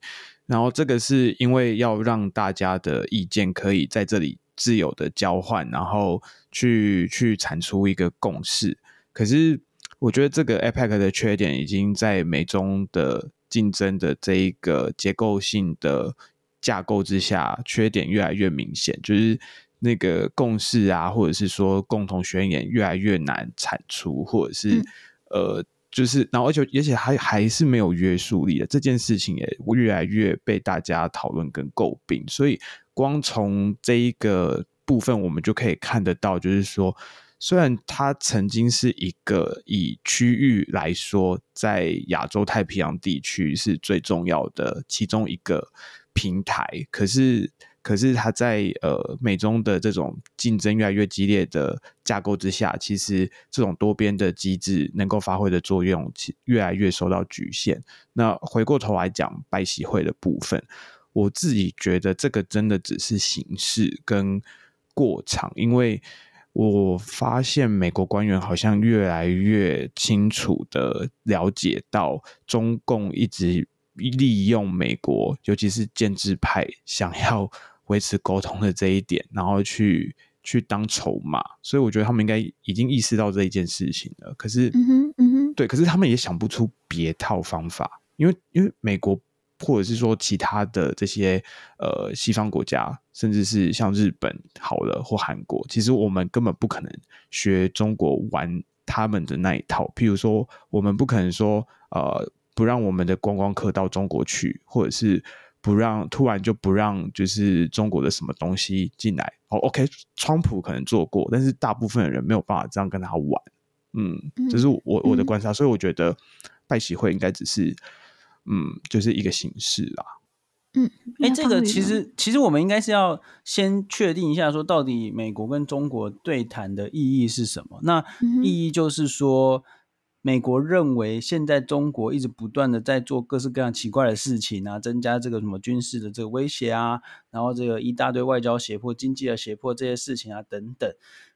然后这个是因为要让大家的意见可以在这里自由的交换，然后去去产出一个共识。可是我觉得这个 APEC 的缺点已经在美中的竞争的这一个结构性的架构之下，缺点越来越明显，就是那个共识啊，或者是说共同宣言越来越难产出，或者是、嗯、呃。就是，然后而且而且还还是没有约束力的这件事情，也越来越被大家讨论跟诟病。所以，光从这一个部分，我们就可以看得到，就是说，虽然它曾经是一个以区域来说，在亚洲太平洋地区是最重要的其中一个平台，可是。可是它在呃美中的这种竞争越来越激烈的架构之下，其实这种多边的机制能够发挥的作用，其越来越受到局限。那回过头来讲拜习会的部分，我自己觉得这个真的只是形式跟过场，因为我发现美国官员好像越来越清楚的了解到中共一直利用美国，尤其是建制派想要。维持沟通的这一点，然后去去当筹码，所以我觉得他们应该已经意识到这一件事情了。可是，嗯哼，嗯哼，对，可是他们也想不出别套方法，因为因为美国或者是说其他的这些呃西方国家，甚至是像日本好了或韩国，其实我们根本不可能学中国玩他们的那一套。譬如说，我们不可能说呃不让我们的观光客到中国去，或者是。不让突然就不让，就是中国的什么东西进来哦。OK，川普可能做过，但是大部分的人没有办法这样跟他玩。嗯，这是我我的观察，所以我觉得拜习会应该只是嗯，就是一个形式啦。嗯，哎、欸，这个其实其实我们应该是要先确定一下，说到底美国跟中国对谈的意义是什么？那意义就是说。美国认为，现在中国一直不断的在做各式各样奇怪的事情啊，增加这个什么军事的这个威胁啊，然后这个一大堆外交胁迫、经济的胁迫这些事情啊等等，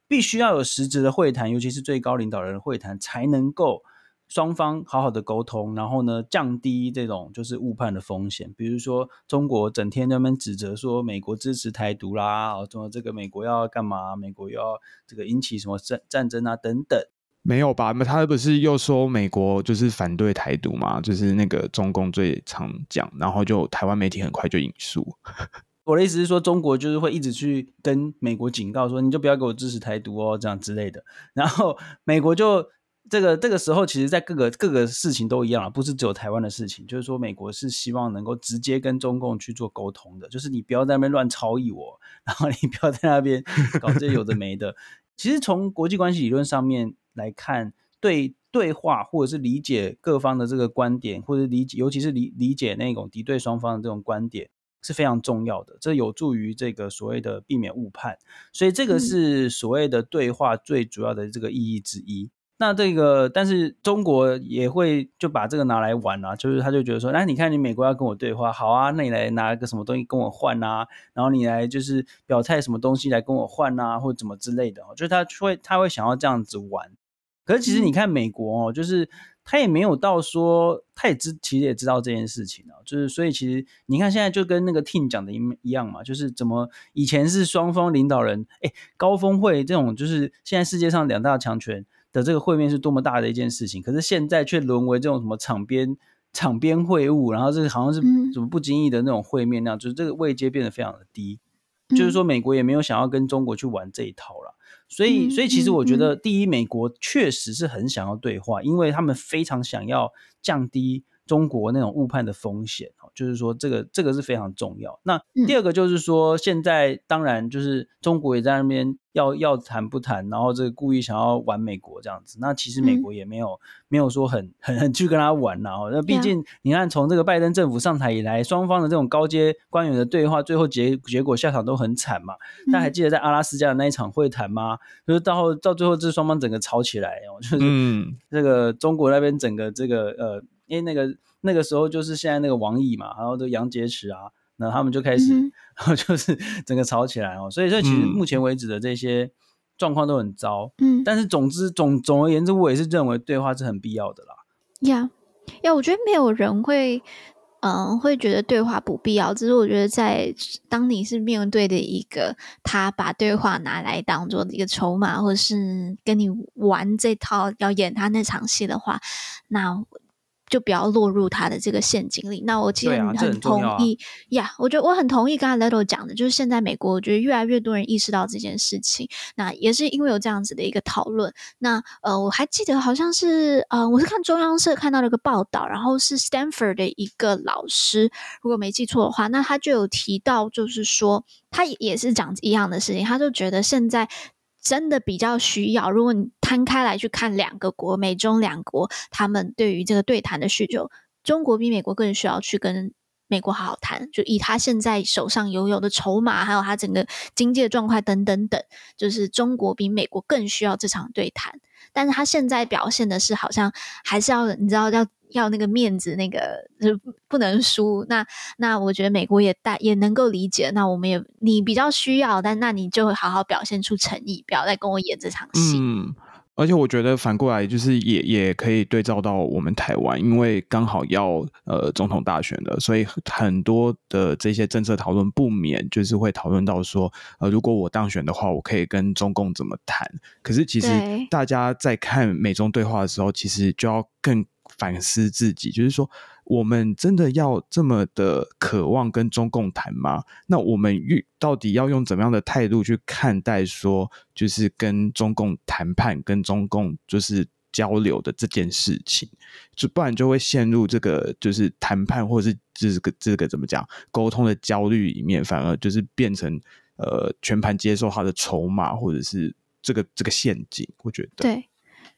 必须要有实质的会谈，尤其是最高领导人的会谈，才能够双方好好的沟通，然后呢，降低这种就是误判的风险。比如说，中国整天在那边指责说美国支持台独啦，哦，什么这个美国要干嘛？美国要这个引起什么战战争啊等等。没有吧？那他不是又说美国就是反对台独嘛？就是那个中共最常讲，然后就台湾媒体很快就引述。我的意思是说，中国就是会一直去跟美国警告说，你就不要给我支持台独哦，这样之类的。然后美国就这个这个时候，其实在各个各个事情都一样啊，不是只有台湾的事情。就是说，美国是希望能够直接跟中共去做沟通的，就是你不要在那边乱超译我，然后你不要在那边搞这些有的没的。其实从国际关系理论上面。来看对对话，或者是理解各方的这个观点，或者理解，尤其是理理解那种敌对双方的这种观点是非常重要的。这有助于这个所谓的避免误判，所以这个是所谓的对话最主要的这个意义之一。嗯、那这个，但是中国也会就把这个拿来玩啊，就是他就觉得说，那你看你美国要跟我对话，好啊，那你来拿个什么东西跟我换啊，然后你来就是表态什么东西来跟我换啊，或者怎么之类的，就是他会他会想要这样子玩。可是其实你看美国哦，就是他也没有到说，他也知其实也知道这件事情哦，就是所以其实你看现在就跟那个 Tim 讲的一一样嘛，就是怎么以前是双方领导人哎高峰会这种，就是现在世界上两大强权的这个会面是多么大的一件事情，可是现在却沦为这种什么场边场边会晤，然后这个好像是什么不经意的那种会面那样，就是这个位阶变得非常的低，就是说美国也没有想要跟中国去玩这一套了。所以，所以其实我觉得，第一，美国确实是很想要对话，因为他们非常想要降低中国那种误判的风险哦。就是说，这个这个是非常重要。那第二个就是说，现在当然就是中国也在那边要要谈不谈，然后这个故意想要玩美国这样子。那其实美国也没有没有说很很很去跟他玩然后那毕竟你看，从这个拜登政府上台以来，双方的这种高阶官员的对话，最后结结果下场都很惨嘛。大家还记得在阿拉斯加的那一场会谈吗？就是到后到最后，这双方整个吵起来哦，就是这个中国那边整个这个呃，因为那个。那个时候就是现在那个王毅嘛，然后这杨洁篪啊，那他们就开始，嗯、然后就是 整个吵起来哦。所以，所以其实目前为止的这些状况都很糟。嗯，但是总之总总而言之，我也是认为对话是很必要的啦。呀呀，我觉得没有人会嗯，会觉得对话不必要。只是我觉得，在当你是面对的一个他把对话拿来当做一个筹码，或者是跟你玩这套要演他那场戏的话，那。就不要落入他的这个陷阱里。那我其实很同意呀，啊 yeah, 我觉得我很同意刚才 Little 讲的，就是现在美国，我觉得越来越多人意识到这件事情。那也是因为有这样子的一个讨论。那呃，我还记得好像是呃，我是看中央社看到了一个报道，然后是 Stanford 的一个老师，如果没记错的话，那他就有提到，就是说他也是讲一样的事情，他就觉得现在。真的比较需要，如果你摊开来去看两个国，美中两国，他们对于这个对谈的需求，中国比美国更需要去跟美国好好谈，就以他现在手上拥有的筹码，还有他整个经济的状况等等等，就是中国比美国更需要这场对谈。但是他现在表现的是，好像还是要你知道要。要那个面子，那个就不能输。那那我觉得美国也大也能够理解。那我们也你比较需要，但那你就会好好表现出诚意，不要再跟我演这场戏。嗯，而且我觉得反过来就是也也可以对照到我们台湾，因为刚好要呃总统大选了，所以很多的这些政策讨论不免就是会讨论到说，呃，如果我当选的话，我可以跟中共怎么谈。可是其实大家在看美中对话的时候，其实就要更。反思自己，就是说，我们真的要这么的渴望跟中共谈吗？那我们遇到底要用怎么样的态度去看待说，就是跟中共谈判、跟中共就是交流的这件事情，就不然就会陷入这个就是谈判或是这个这个怎么讲沟通的焦虑里面，反而就是变成呃全盘接受他的筹码，或者是这个这个陷阱。我觉得对。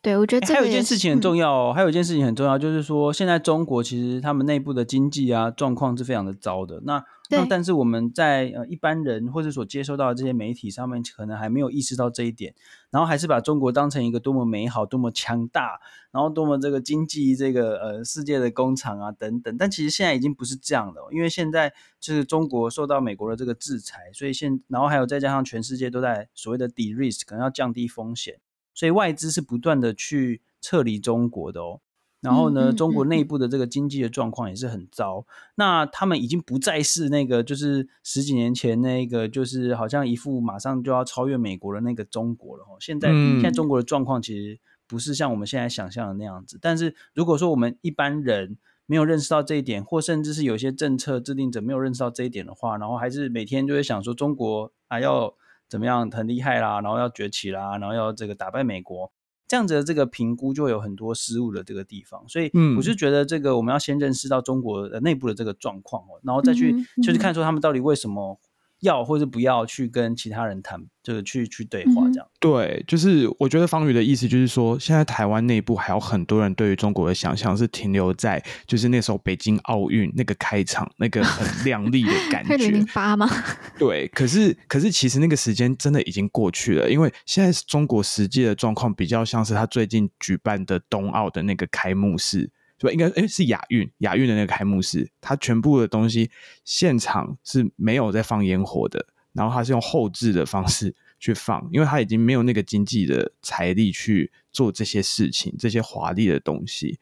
对，我觉得这还有一件事情很重要哦，嗯、还有一件事情很重要，就是说现在中国其实他们内部的经济啊状况是非常的糟的。那那但是我们在呃一般人或者所接收到的这些媒体上面，可能还没有意识到这一点，然后还是把中国当成一个多么美好、多么强大，然后多么这个经济这个呃世界的工厂啊等等。但其实现在已经不是这样的，因为现在就是中国受到美国的这个制裁，所以现然后还有再加上全世界都在所谓的 de-risk，可能要降低风险。所以外资是不断的去撤离中国的哦，然后呢，中国内部的这个经济的状况也是很糟。那他们已经不再是那个，就是十几年前那个，就是好像一副马上就要超越美国的那个中国了哦。现在现在中国的状况其实不是像我们现在想象的那样子。但是如果说我们一般人没有认识到这一点，或甚至是有些政策制定者没有认识到这一点的话，然后还是每天就会想说中国啊要。怎么样很厉害啦，然后要崛起啦，然后要这个打败美国，这样子的这个评估就有很多失误的这个地方，所以我是觉得这个我们要先认识到中国的内部的这个状况哦，然后再去就是看说他们到底为什么。要或者不要去跟其他人谈，就是去去对话这样。对，就是我觉得方宇的意思就是说，现在台湾内部还有很多人对于中国的想象是停留在就是那时候北京奥运那个开场那个很 亮丽的感觉。零零八吗？对，可是可是其实那个时间真的已经过去了，因为现在中国实际的状况比较像是他最近举办的冬奥的那个开幕式。对，应该哎是亚运，亚运的那个开幕式，它全部的东西现场是没有在放烟火的，然后它是用后置的方式去放，因为它已经没有那个经济的财力去做这些事情，这些华丽的东西。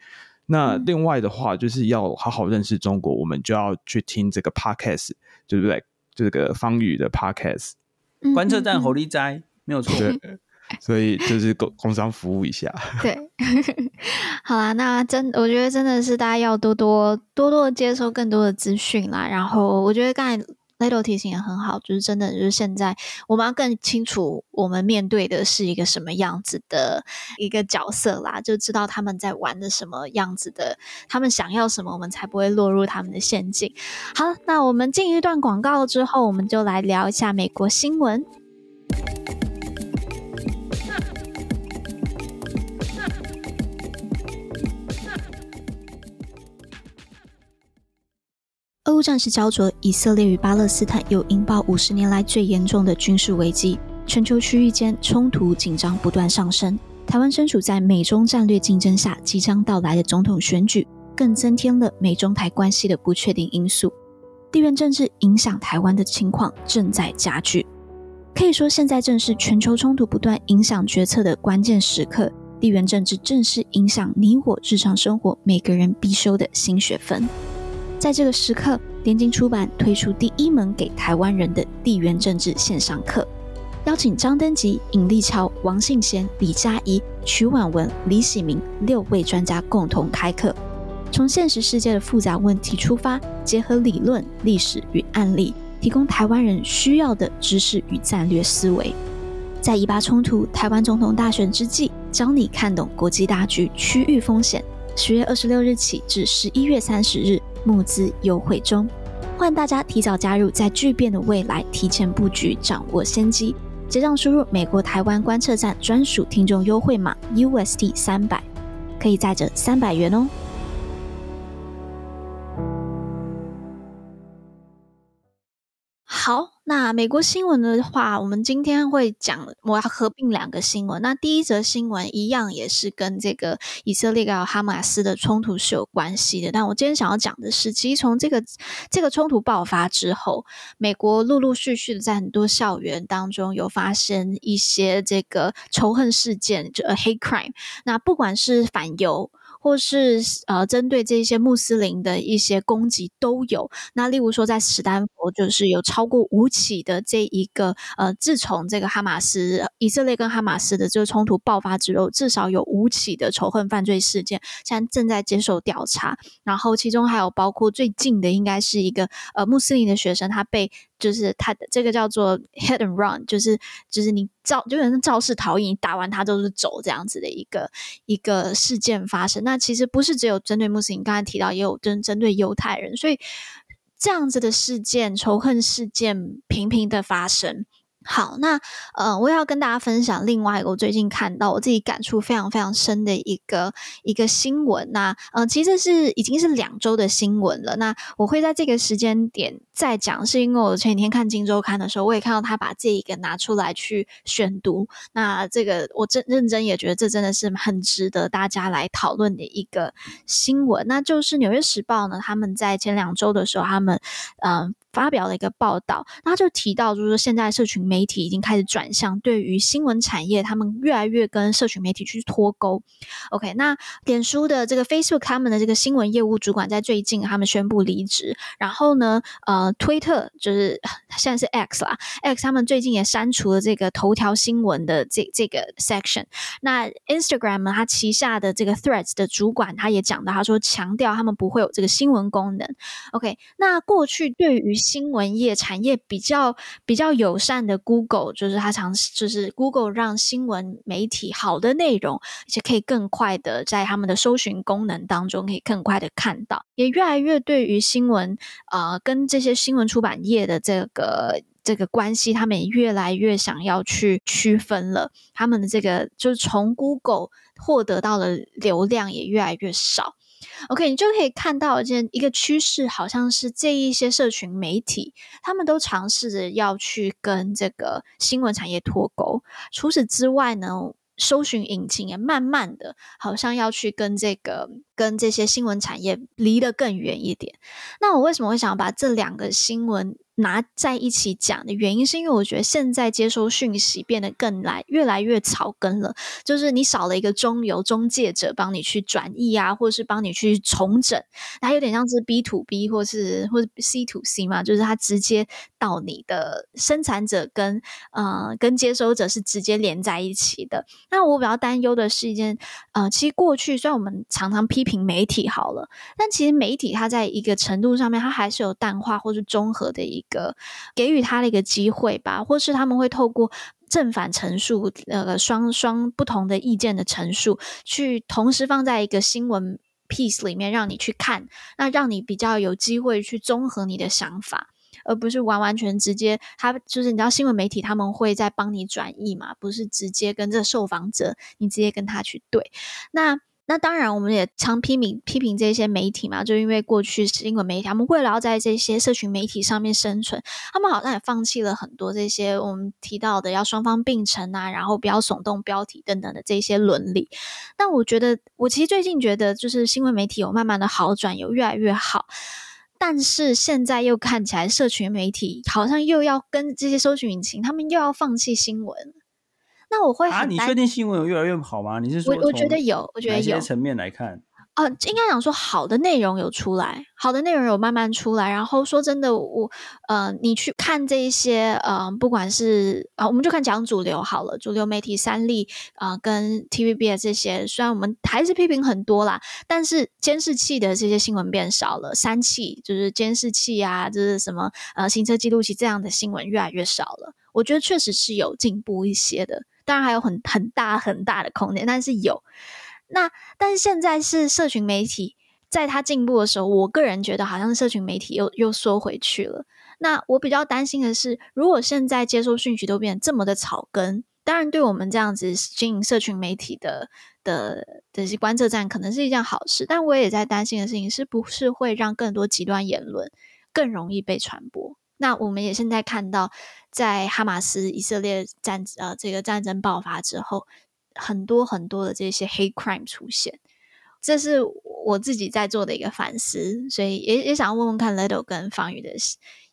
那另外的话，就是要好好认识中国，我们就要去听这个 podcast，对不对？这个方宇的 podcast，观测站侯立斋没有错。所以就是工工商服务一下，对，好啦，那真我觉得真的是大家要多多多多接收更多的资讯啦。然后我觉得刚才 l i t 提醒也很好，就是真的就是现在我们要更清楚我们面对的是一个什么样子的一个角色啦，就知道他们在玩的什么样子的，他们想要什么，我们才不会落入他们的陷阱。好，那我们进一段广告之后，我们就来聊一下美国新闻。俄乌战事焦灼，以色列与巴勒斯坦又引爆五十年来最严重的军事危机，全球区域间冲突紧张不断上升。台湾身处在美中战略竞争下，即将到来的总统选举，更增添了美中台关系的不确定因素。地缘政治影响台湾的情况正在加剧，可以说现在正是全球冲突不断影响决策的关键时刻。地缘政治正是影响你我日常生活每个人必修的新学分。在这个时刻，联经出版推出第一门给台湾人的地缘政治线上课，邀请张登吉、尹立超、王信贤、李嘉怡、曲婉文、李喜明六位专家共同开课，从现实世界的复杂问题出发，结合理论、历史与案例，提供台湾人需要的知识与战略思维。在以巴冲突、台湾总统大选之际，教你看懂国际大局、区域风险。十月二十六日起至十一月三十日，募资优惠中，欢迎大家提早加入，在巨变的未来提前布局，掌握先机。结账输入美国台湾观测站专属听众优惠码 UST 三百，可以再折三百元哦。好。那美国新闻的话，我们今天会讲，我要合并两个新闻。那第一则新闻一样也是跟这个以色列跟哈马斯的冲突是有关系的。但我今天想要讲的是，其实从这个这个冲突爆发之后，美国陆陆续续的在很多校园当中有发生一些这个仇恨事件，就 hate crime。那不管是反犹。或是呃，针对这些穆斯林的一些攻击都有。那例如说，在史丹佛，就是有超过五起的这一个呃，自从这个哈马斯、以色列跟哈马斯的这个冲突爆发之后，至少有五起的仇恨犯罪事件，现在正在接受调查。然后其中还有包括最近的，应该是一个呃穆斯林的学生，他被。就是他的这个叫做 hit and run，就是就是你肇就是肇事逃逸，你打完他就是走这样子的一个一个事件发生。那其实不是只有针对穆斯林，刚才提到也有针针对犹太人，所以这样子的事件、仇恨事件频频的发生。好，那呃，我也要跟大家分享另外一个我最近看到我自己感触非常非常深的一个一个新闻。那呃，其实是已经是两周的新闻了。那我会在这个时间点再讲，是因为我前几天看《镜周刊》的时候，我也看到他把这一个拿出来去选读。那这个我真认真也觉得这真的是很值得大家来讨论的一个新闻。那就是《纽约时报》呢，他们在前两周的时候，他们嗯。发表了一个报道，他就提到，就是说现在社群媒体已经开始转向，对于新闻产业，他们越来越跟社群媒体去脱钩。OK，那脸书的这个 Facebook 他们的这个新闻业务主管在最近他们宣布离职，然后呢，呃，推特就是现在是 X 啦，X 他们最近也删除了这个头条新闻的这这个 section。那 Instagram 呢，它旗下的这个 Threads 的主管他也讲到，他说强调他们不会有这个新闻功能。OK，那过去对于新闻业产业比较比较友善的 Google，就是它尝试，就是 Google 让新闻媒体好的内容，而且可以更快的在他们的搜寻功能当中可以更快的看到，也越来越对于新闻、呃、跟这些新闻出版业的这个这个关系，他们也越来越想要去区分了，他们的这个就是从 Google 获得到的流量也越来越少。OK，你就可以看到一件一个趋势，好像是这一些社群媒体，他们都尝试着要去跟这个新闻产业脱钩。除此之外呢，搜寻引擎也慢慢的，好像要去跟这个跟这些新闻产业离得更远一点。那我为什么会想要把这两个新闻拿在一起讲的原因，是因为我觉得现在接收讯息变得更来越来越草根了，就是你少了一个中游中介者帮你去转译啊，或是帮你去重整，它有点像是 B to B 或是或者 C to C 嘛，就是它直接到你的生产者跟呃跟接收者是直接连在一起的。那我比较担忧的是一件呃，其实过去虽然我们常常批评媒体好了，但其实媒体它在一个程度上面，它还是有淡化或是综合的一个给予他的一个机会吧，或是他们会透过正反陈述，呃，双双不同的意见的陈述，去同时放在一个新闻 piece 里面，让你去看，那让你比较有机会去综合你的想法，而不是完完全直接，他就是你知道新闻媒体他们会在帮你转译嘛，不是直接跟这受访者，你直接跟他去对，那。那当然，我们也常批评批评这些媒体嘛，就因为过去新闻媒体，他们为了要在这些社群媒体上面生存，他们好像也放弃了很多这些我们提到的要双方并存啊，然后不要耸动标题等等的这些伦理。但我觉得，我其实最近觉得，就是新闻媒体有慢慢的好转，有越来越好，但是现在又看起来，社群媒体好像又要跟这些搜寻引擎，他们又要放弃新闻。那我会很啊？你确定新闻有越来越好吗？你是说我我觉得有，我觉得有些层面来看呃，应该讲说好的内容有出来，好的内容有慢慢出来。然后说真的，我呃，你去看这一些呃，不管是啊、呃，我们就看讲主流好了，主流媒体三立啊、呃，跟 TVB 的这些，虽然我们还是批评很多啦，但是监视器的这些新闻变少了，三器就是监视器啊，就是什么呃行车记录器这样的新闻越来越少了。我觉得确实是有进步一些的，当然还有很很大很大的空间，但是有。那但是现在是社群媒体，在它进步的时候，我个人觉得好像社群媒体又又缩回去了。那我比较担心的是，如果现在接收讯息都变得这么的草根，当然对我们这样子经营社群媒体的的这些观测站可能是一件好事，但我也在担心的事情是不是会让更多极端言论更容易被传播？那我们也现在看到，在哈马斯以色列战呃这个战争爆发之后。很多很多的这些 hate crime 出现，这是我自己在做的一个反思，所以也也想要问问看 Ledo 跟方宇的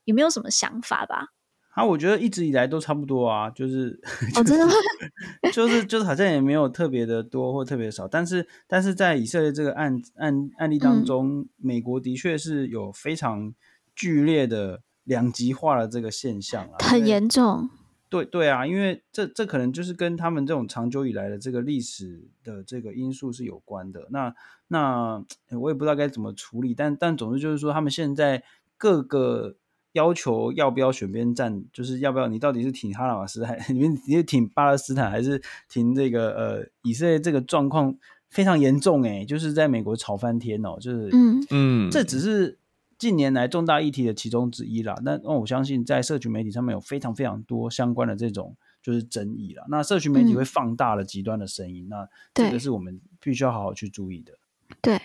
有没有什么想法吧？啊，我觉得一直以来都差不多啊，就是哦，真的吗？就是就是好像也没有特别的多或特别少，但是但是在以色列这个案案案例当中，嗯，美国的确是有非常剧烈的两极化的这个现象啊，很严重。对对啊，因为这这可能就是跟他们这种长久以来的这个历史的这个因素是有关的。那那我也不知道该怎么处理，但但总之就是说，他们现在各个要求要不要选边站，就是要不要你到底是挺哈马斯还 你你是挺巴勒斯坦还是挺这个呃以色列？这个状况非常严重哎，就是在美国吵翻天哦，就是嗯嗯，这只是。近年来重大议题的其中之一啦，那那我相信在社群媒体上面有非常非常多相关的这种就是争议啦。那社群媒体会放大了极端的声音，嗯，那这个是我们必须要好好去注意的。对，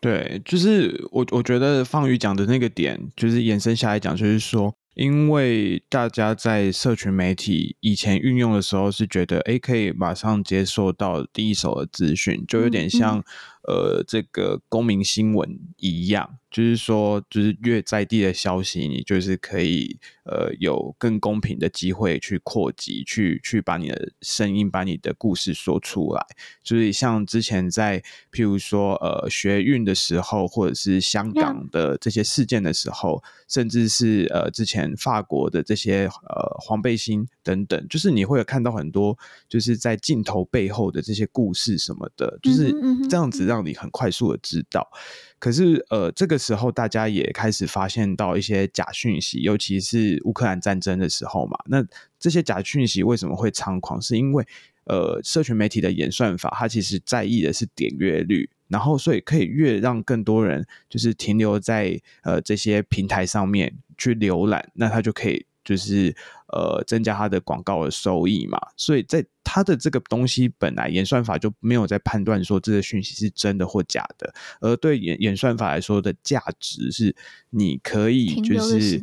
对，就是我我觉得放宇讲的那个点，就是延伸下来讲，就是说。因为大家在社群媒体以前运用的时候是觉得，哎，可以马上接受到第一手的资讯，就有点像，嗯嗯、呃，这个公民新闻一样，就是说，就是越在地的消息，你就是可以，呃，有更公平的机会去扩及，去去把你的声音，把你的故事说出来。就是像之前在，譬如说，呃，学运的时候，或者是香港的这些事件的时候，嗯、甚至是呃之前。法国的这些呃黄背心等等，就是你会有看到很多，就是在镜头背后的这些故事什么的，就是这样子让你很快速的知道。可是呃，这个时候大家也开始发现到一些假讯息，尤其是乌克兰战争的时候嘛。那这些假讯息为什么会猖狂？是因为呃，社群媒体的演算法，它其实在意的是点阅率。然后，所以可以越让更多人就是停留在呃这些平台上面去浏览，那他就可以就是呃增加它的广告的收益嘛。所以在它的这个东西本来演算法就没有在判断说这个讯息是真的或假的，而对演演算法来说的价值是你可以就是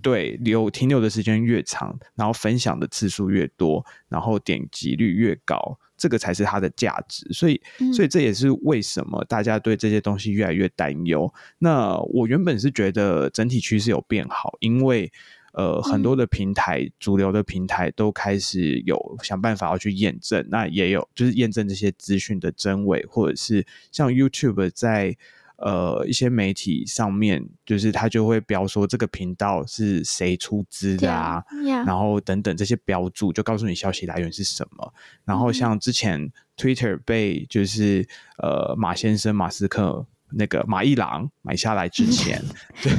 对留停留的时间越长，然后分享的次数越多，然后点击率越高。这个才是它的价值，所以，所以这也是为什么大家对这些东西越来越担忧。嗯、那我原本是觉得整体趋势有变好，因为呃，很多的平台、嗯，主流的平台都开始有想办法要去验证，那也有就是验证这些资讯的真伪，或者是像 YouTube 在。呃，一些媒体上面就是他就会标说这个频道是谁出资的啊，yeah, yeah. 然后等等这些标注就告诉你消息来源是什么。然后像之前 Twitter 被就是呃马先生马斯克那个马一郎买下来之前，就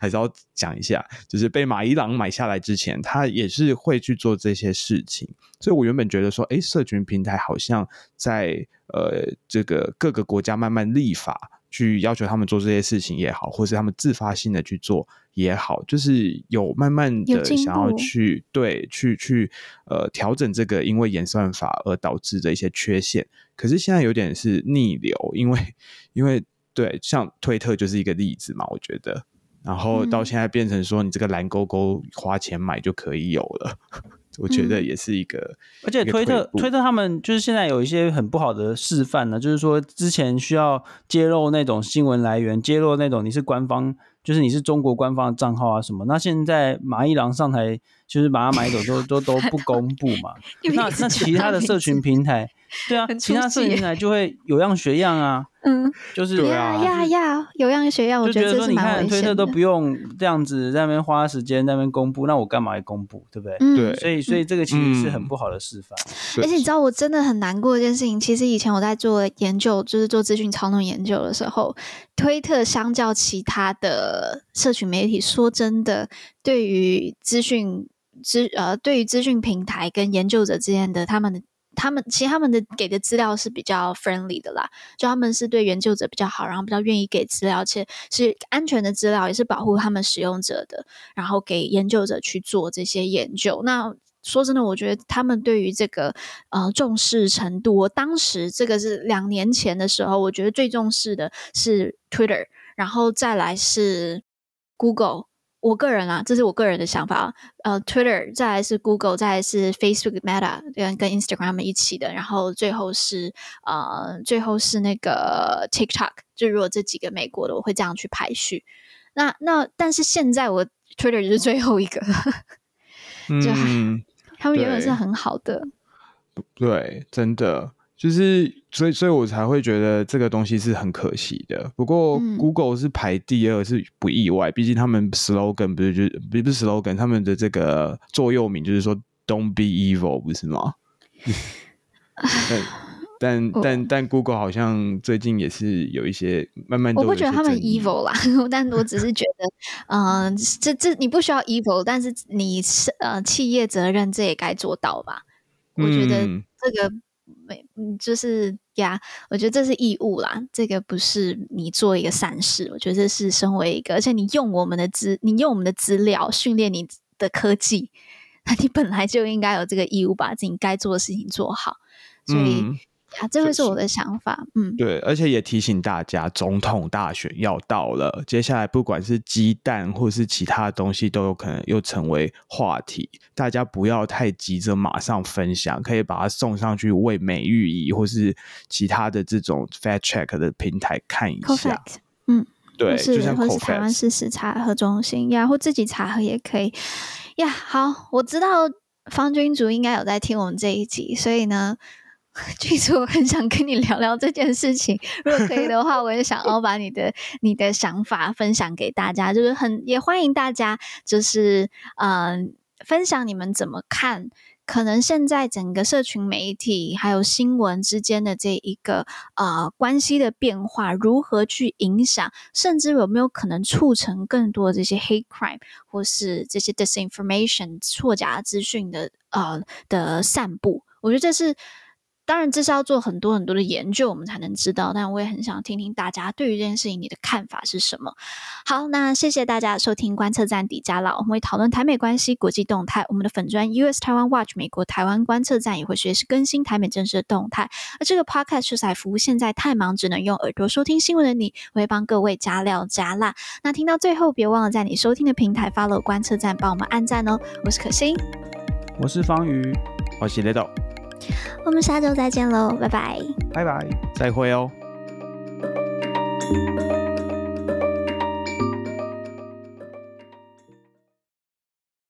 还是要讲一下，就是被马一郎买下来之前，他也是会去做这些事情。所以我原本觉得说，哎，社群平台好像在呃这个各个国家慢慢立法。去要求他们做这些事情也好，或是他们自发性的去做也好，就是有慢慢的想要去对去去呃调整这个因为演算法而导致的一些缺陷。可是现在有点是逆流，因为因为对像推特就是一个例子嘛，我觉得，然后到现在变成说你这个蓝勾勾花钱买就可以有了。我觉得也是一个，嗯、而且推特推特他们就是现在有一些很不好的示范呢，就是说之前需要揭露那种新闻来源，揭露那种你是官方，就是你是中国官方的账号啊什么，那现在马一郎上台就是把它买走都 都都不公布嘛，那那其他的社群平台，对啊，其他社群平台就会有样学样啊，嗯，就是呀呀呀，有样学样，我觉得这是蛮危险的。就觉得说，你看推特都不用这样子在那边花时间在那边公布，那我干嘛要公布，对不对？对、嗯，所以所以这个其实是很不好的示范。而且你知道，我真的很难过一件事情，其实以前我在做研究，就是做资讯操弄研究的时候，推特相较其他的社群媒体，说真的，对于资讯资呃，对于资讯平台跟研究者之间的他们的。他们其实他们的给的资料是比较 friendly 的啦，就他们是对研究者比较好，然后比较愿意给资料，而且是安全的资料，也是保护他们使用者的，然后给研究者去做这些研究。那说真的，我觉得他们对于这个呃重视程度，我当时这个是两年前的时候，我觉得最重视的是 Twitter，然后再来是 Google。我个人啊，这是我个人的想法。呃，Twitter，再来是 Google，再来是 Facebook、Meta，跟跟 Instagram 一起的，然后最后是呃，最后是那个 TikTok。就如果这几个美国的，我会这样去排序。那那但是现在我 Twitter 就是最后一个，就、嗯、他们原本是很好的。对，对真的。就是，所以，所以我才会觉得这个东西是很可惜的。不过，Google 是排第二，是不意外。毕竟他们 slogan 不是就不是 slogan，他们的这个座右铭就是说 “Don't be evil”，不是吗？但 但但但 Google 好像最近也是有一些慢慢，我不觉得他们 evil 啦，但我只是觉得，嗯、呃，这这你不需要 evil，但是你是呃企业责任这也该做到吧？我觉得这个。没，嗯，就是呀，我觉得这是义务啦，这个不是你做一个善事，我觉得这是身为一个，而且你用我们的资，你用我们的资料训练你的科技，那你本来就应该有这个义务，把自己该做的事情做好，所以。啊，这会是我的想法。嗯，对，而且也提醒大家，总统大选要到了，接下来不管是鸡蛋或是其他东西，都有可能又成为话题。大家不要太急着马上分享，可以把它送上去为美玉仪或是其他的这种 fact check 的平台看一下。嗯，对，是就像或是台湾事实查核中心呀，或自己查核也可以呀。好，我知道方君竹应该有在听我们这一集，所以呢。其实我很想跟你聊聊这件事情，如果可以的话，我也想要把你的你的想法分享给大家，就是很也欢迎大家，就是嗯、分享你们怎么看，可能现在整个社群媒体还有新闻之间的这一个呃关系的变化，如何去影响，甚至有没有可能促成更多这些 hate crime 或是这些 disinformation 错假资讯的呃的散布？我觉得这是。当然，这是要做很多很多的研究，我们才能知道。但我也很想听听大家对于这件事情你的看法是什么。好，那谢谢大家收听观测站底加老，我们会讨论台美关系、国际动态。我们的粉专 US Taiwan Watch 美国台湾观测站也会随时更新台美政治的动态。而这个 Podcast 出彩服务现在太忙，只能用耳朵收听新闻的你，我会帮各位加料加辣。那听到最后，别忘了在你收听的平台 follow 观测站，帮我们按赞哦。我是可心，我是方瑜，我是雷豆。我们下周再见喽，拜拜，拜拜，再会哦。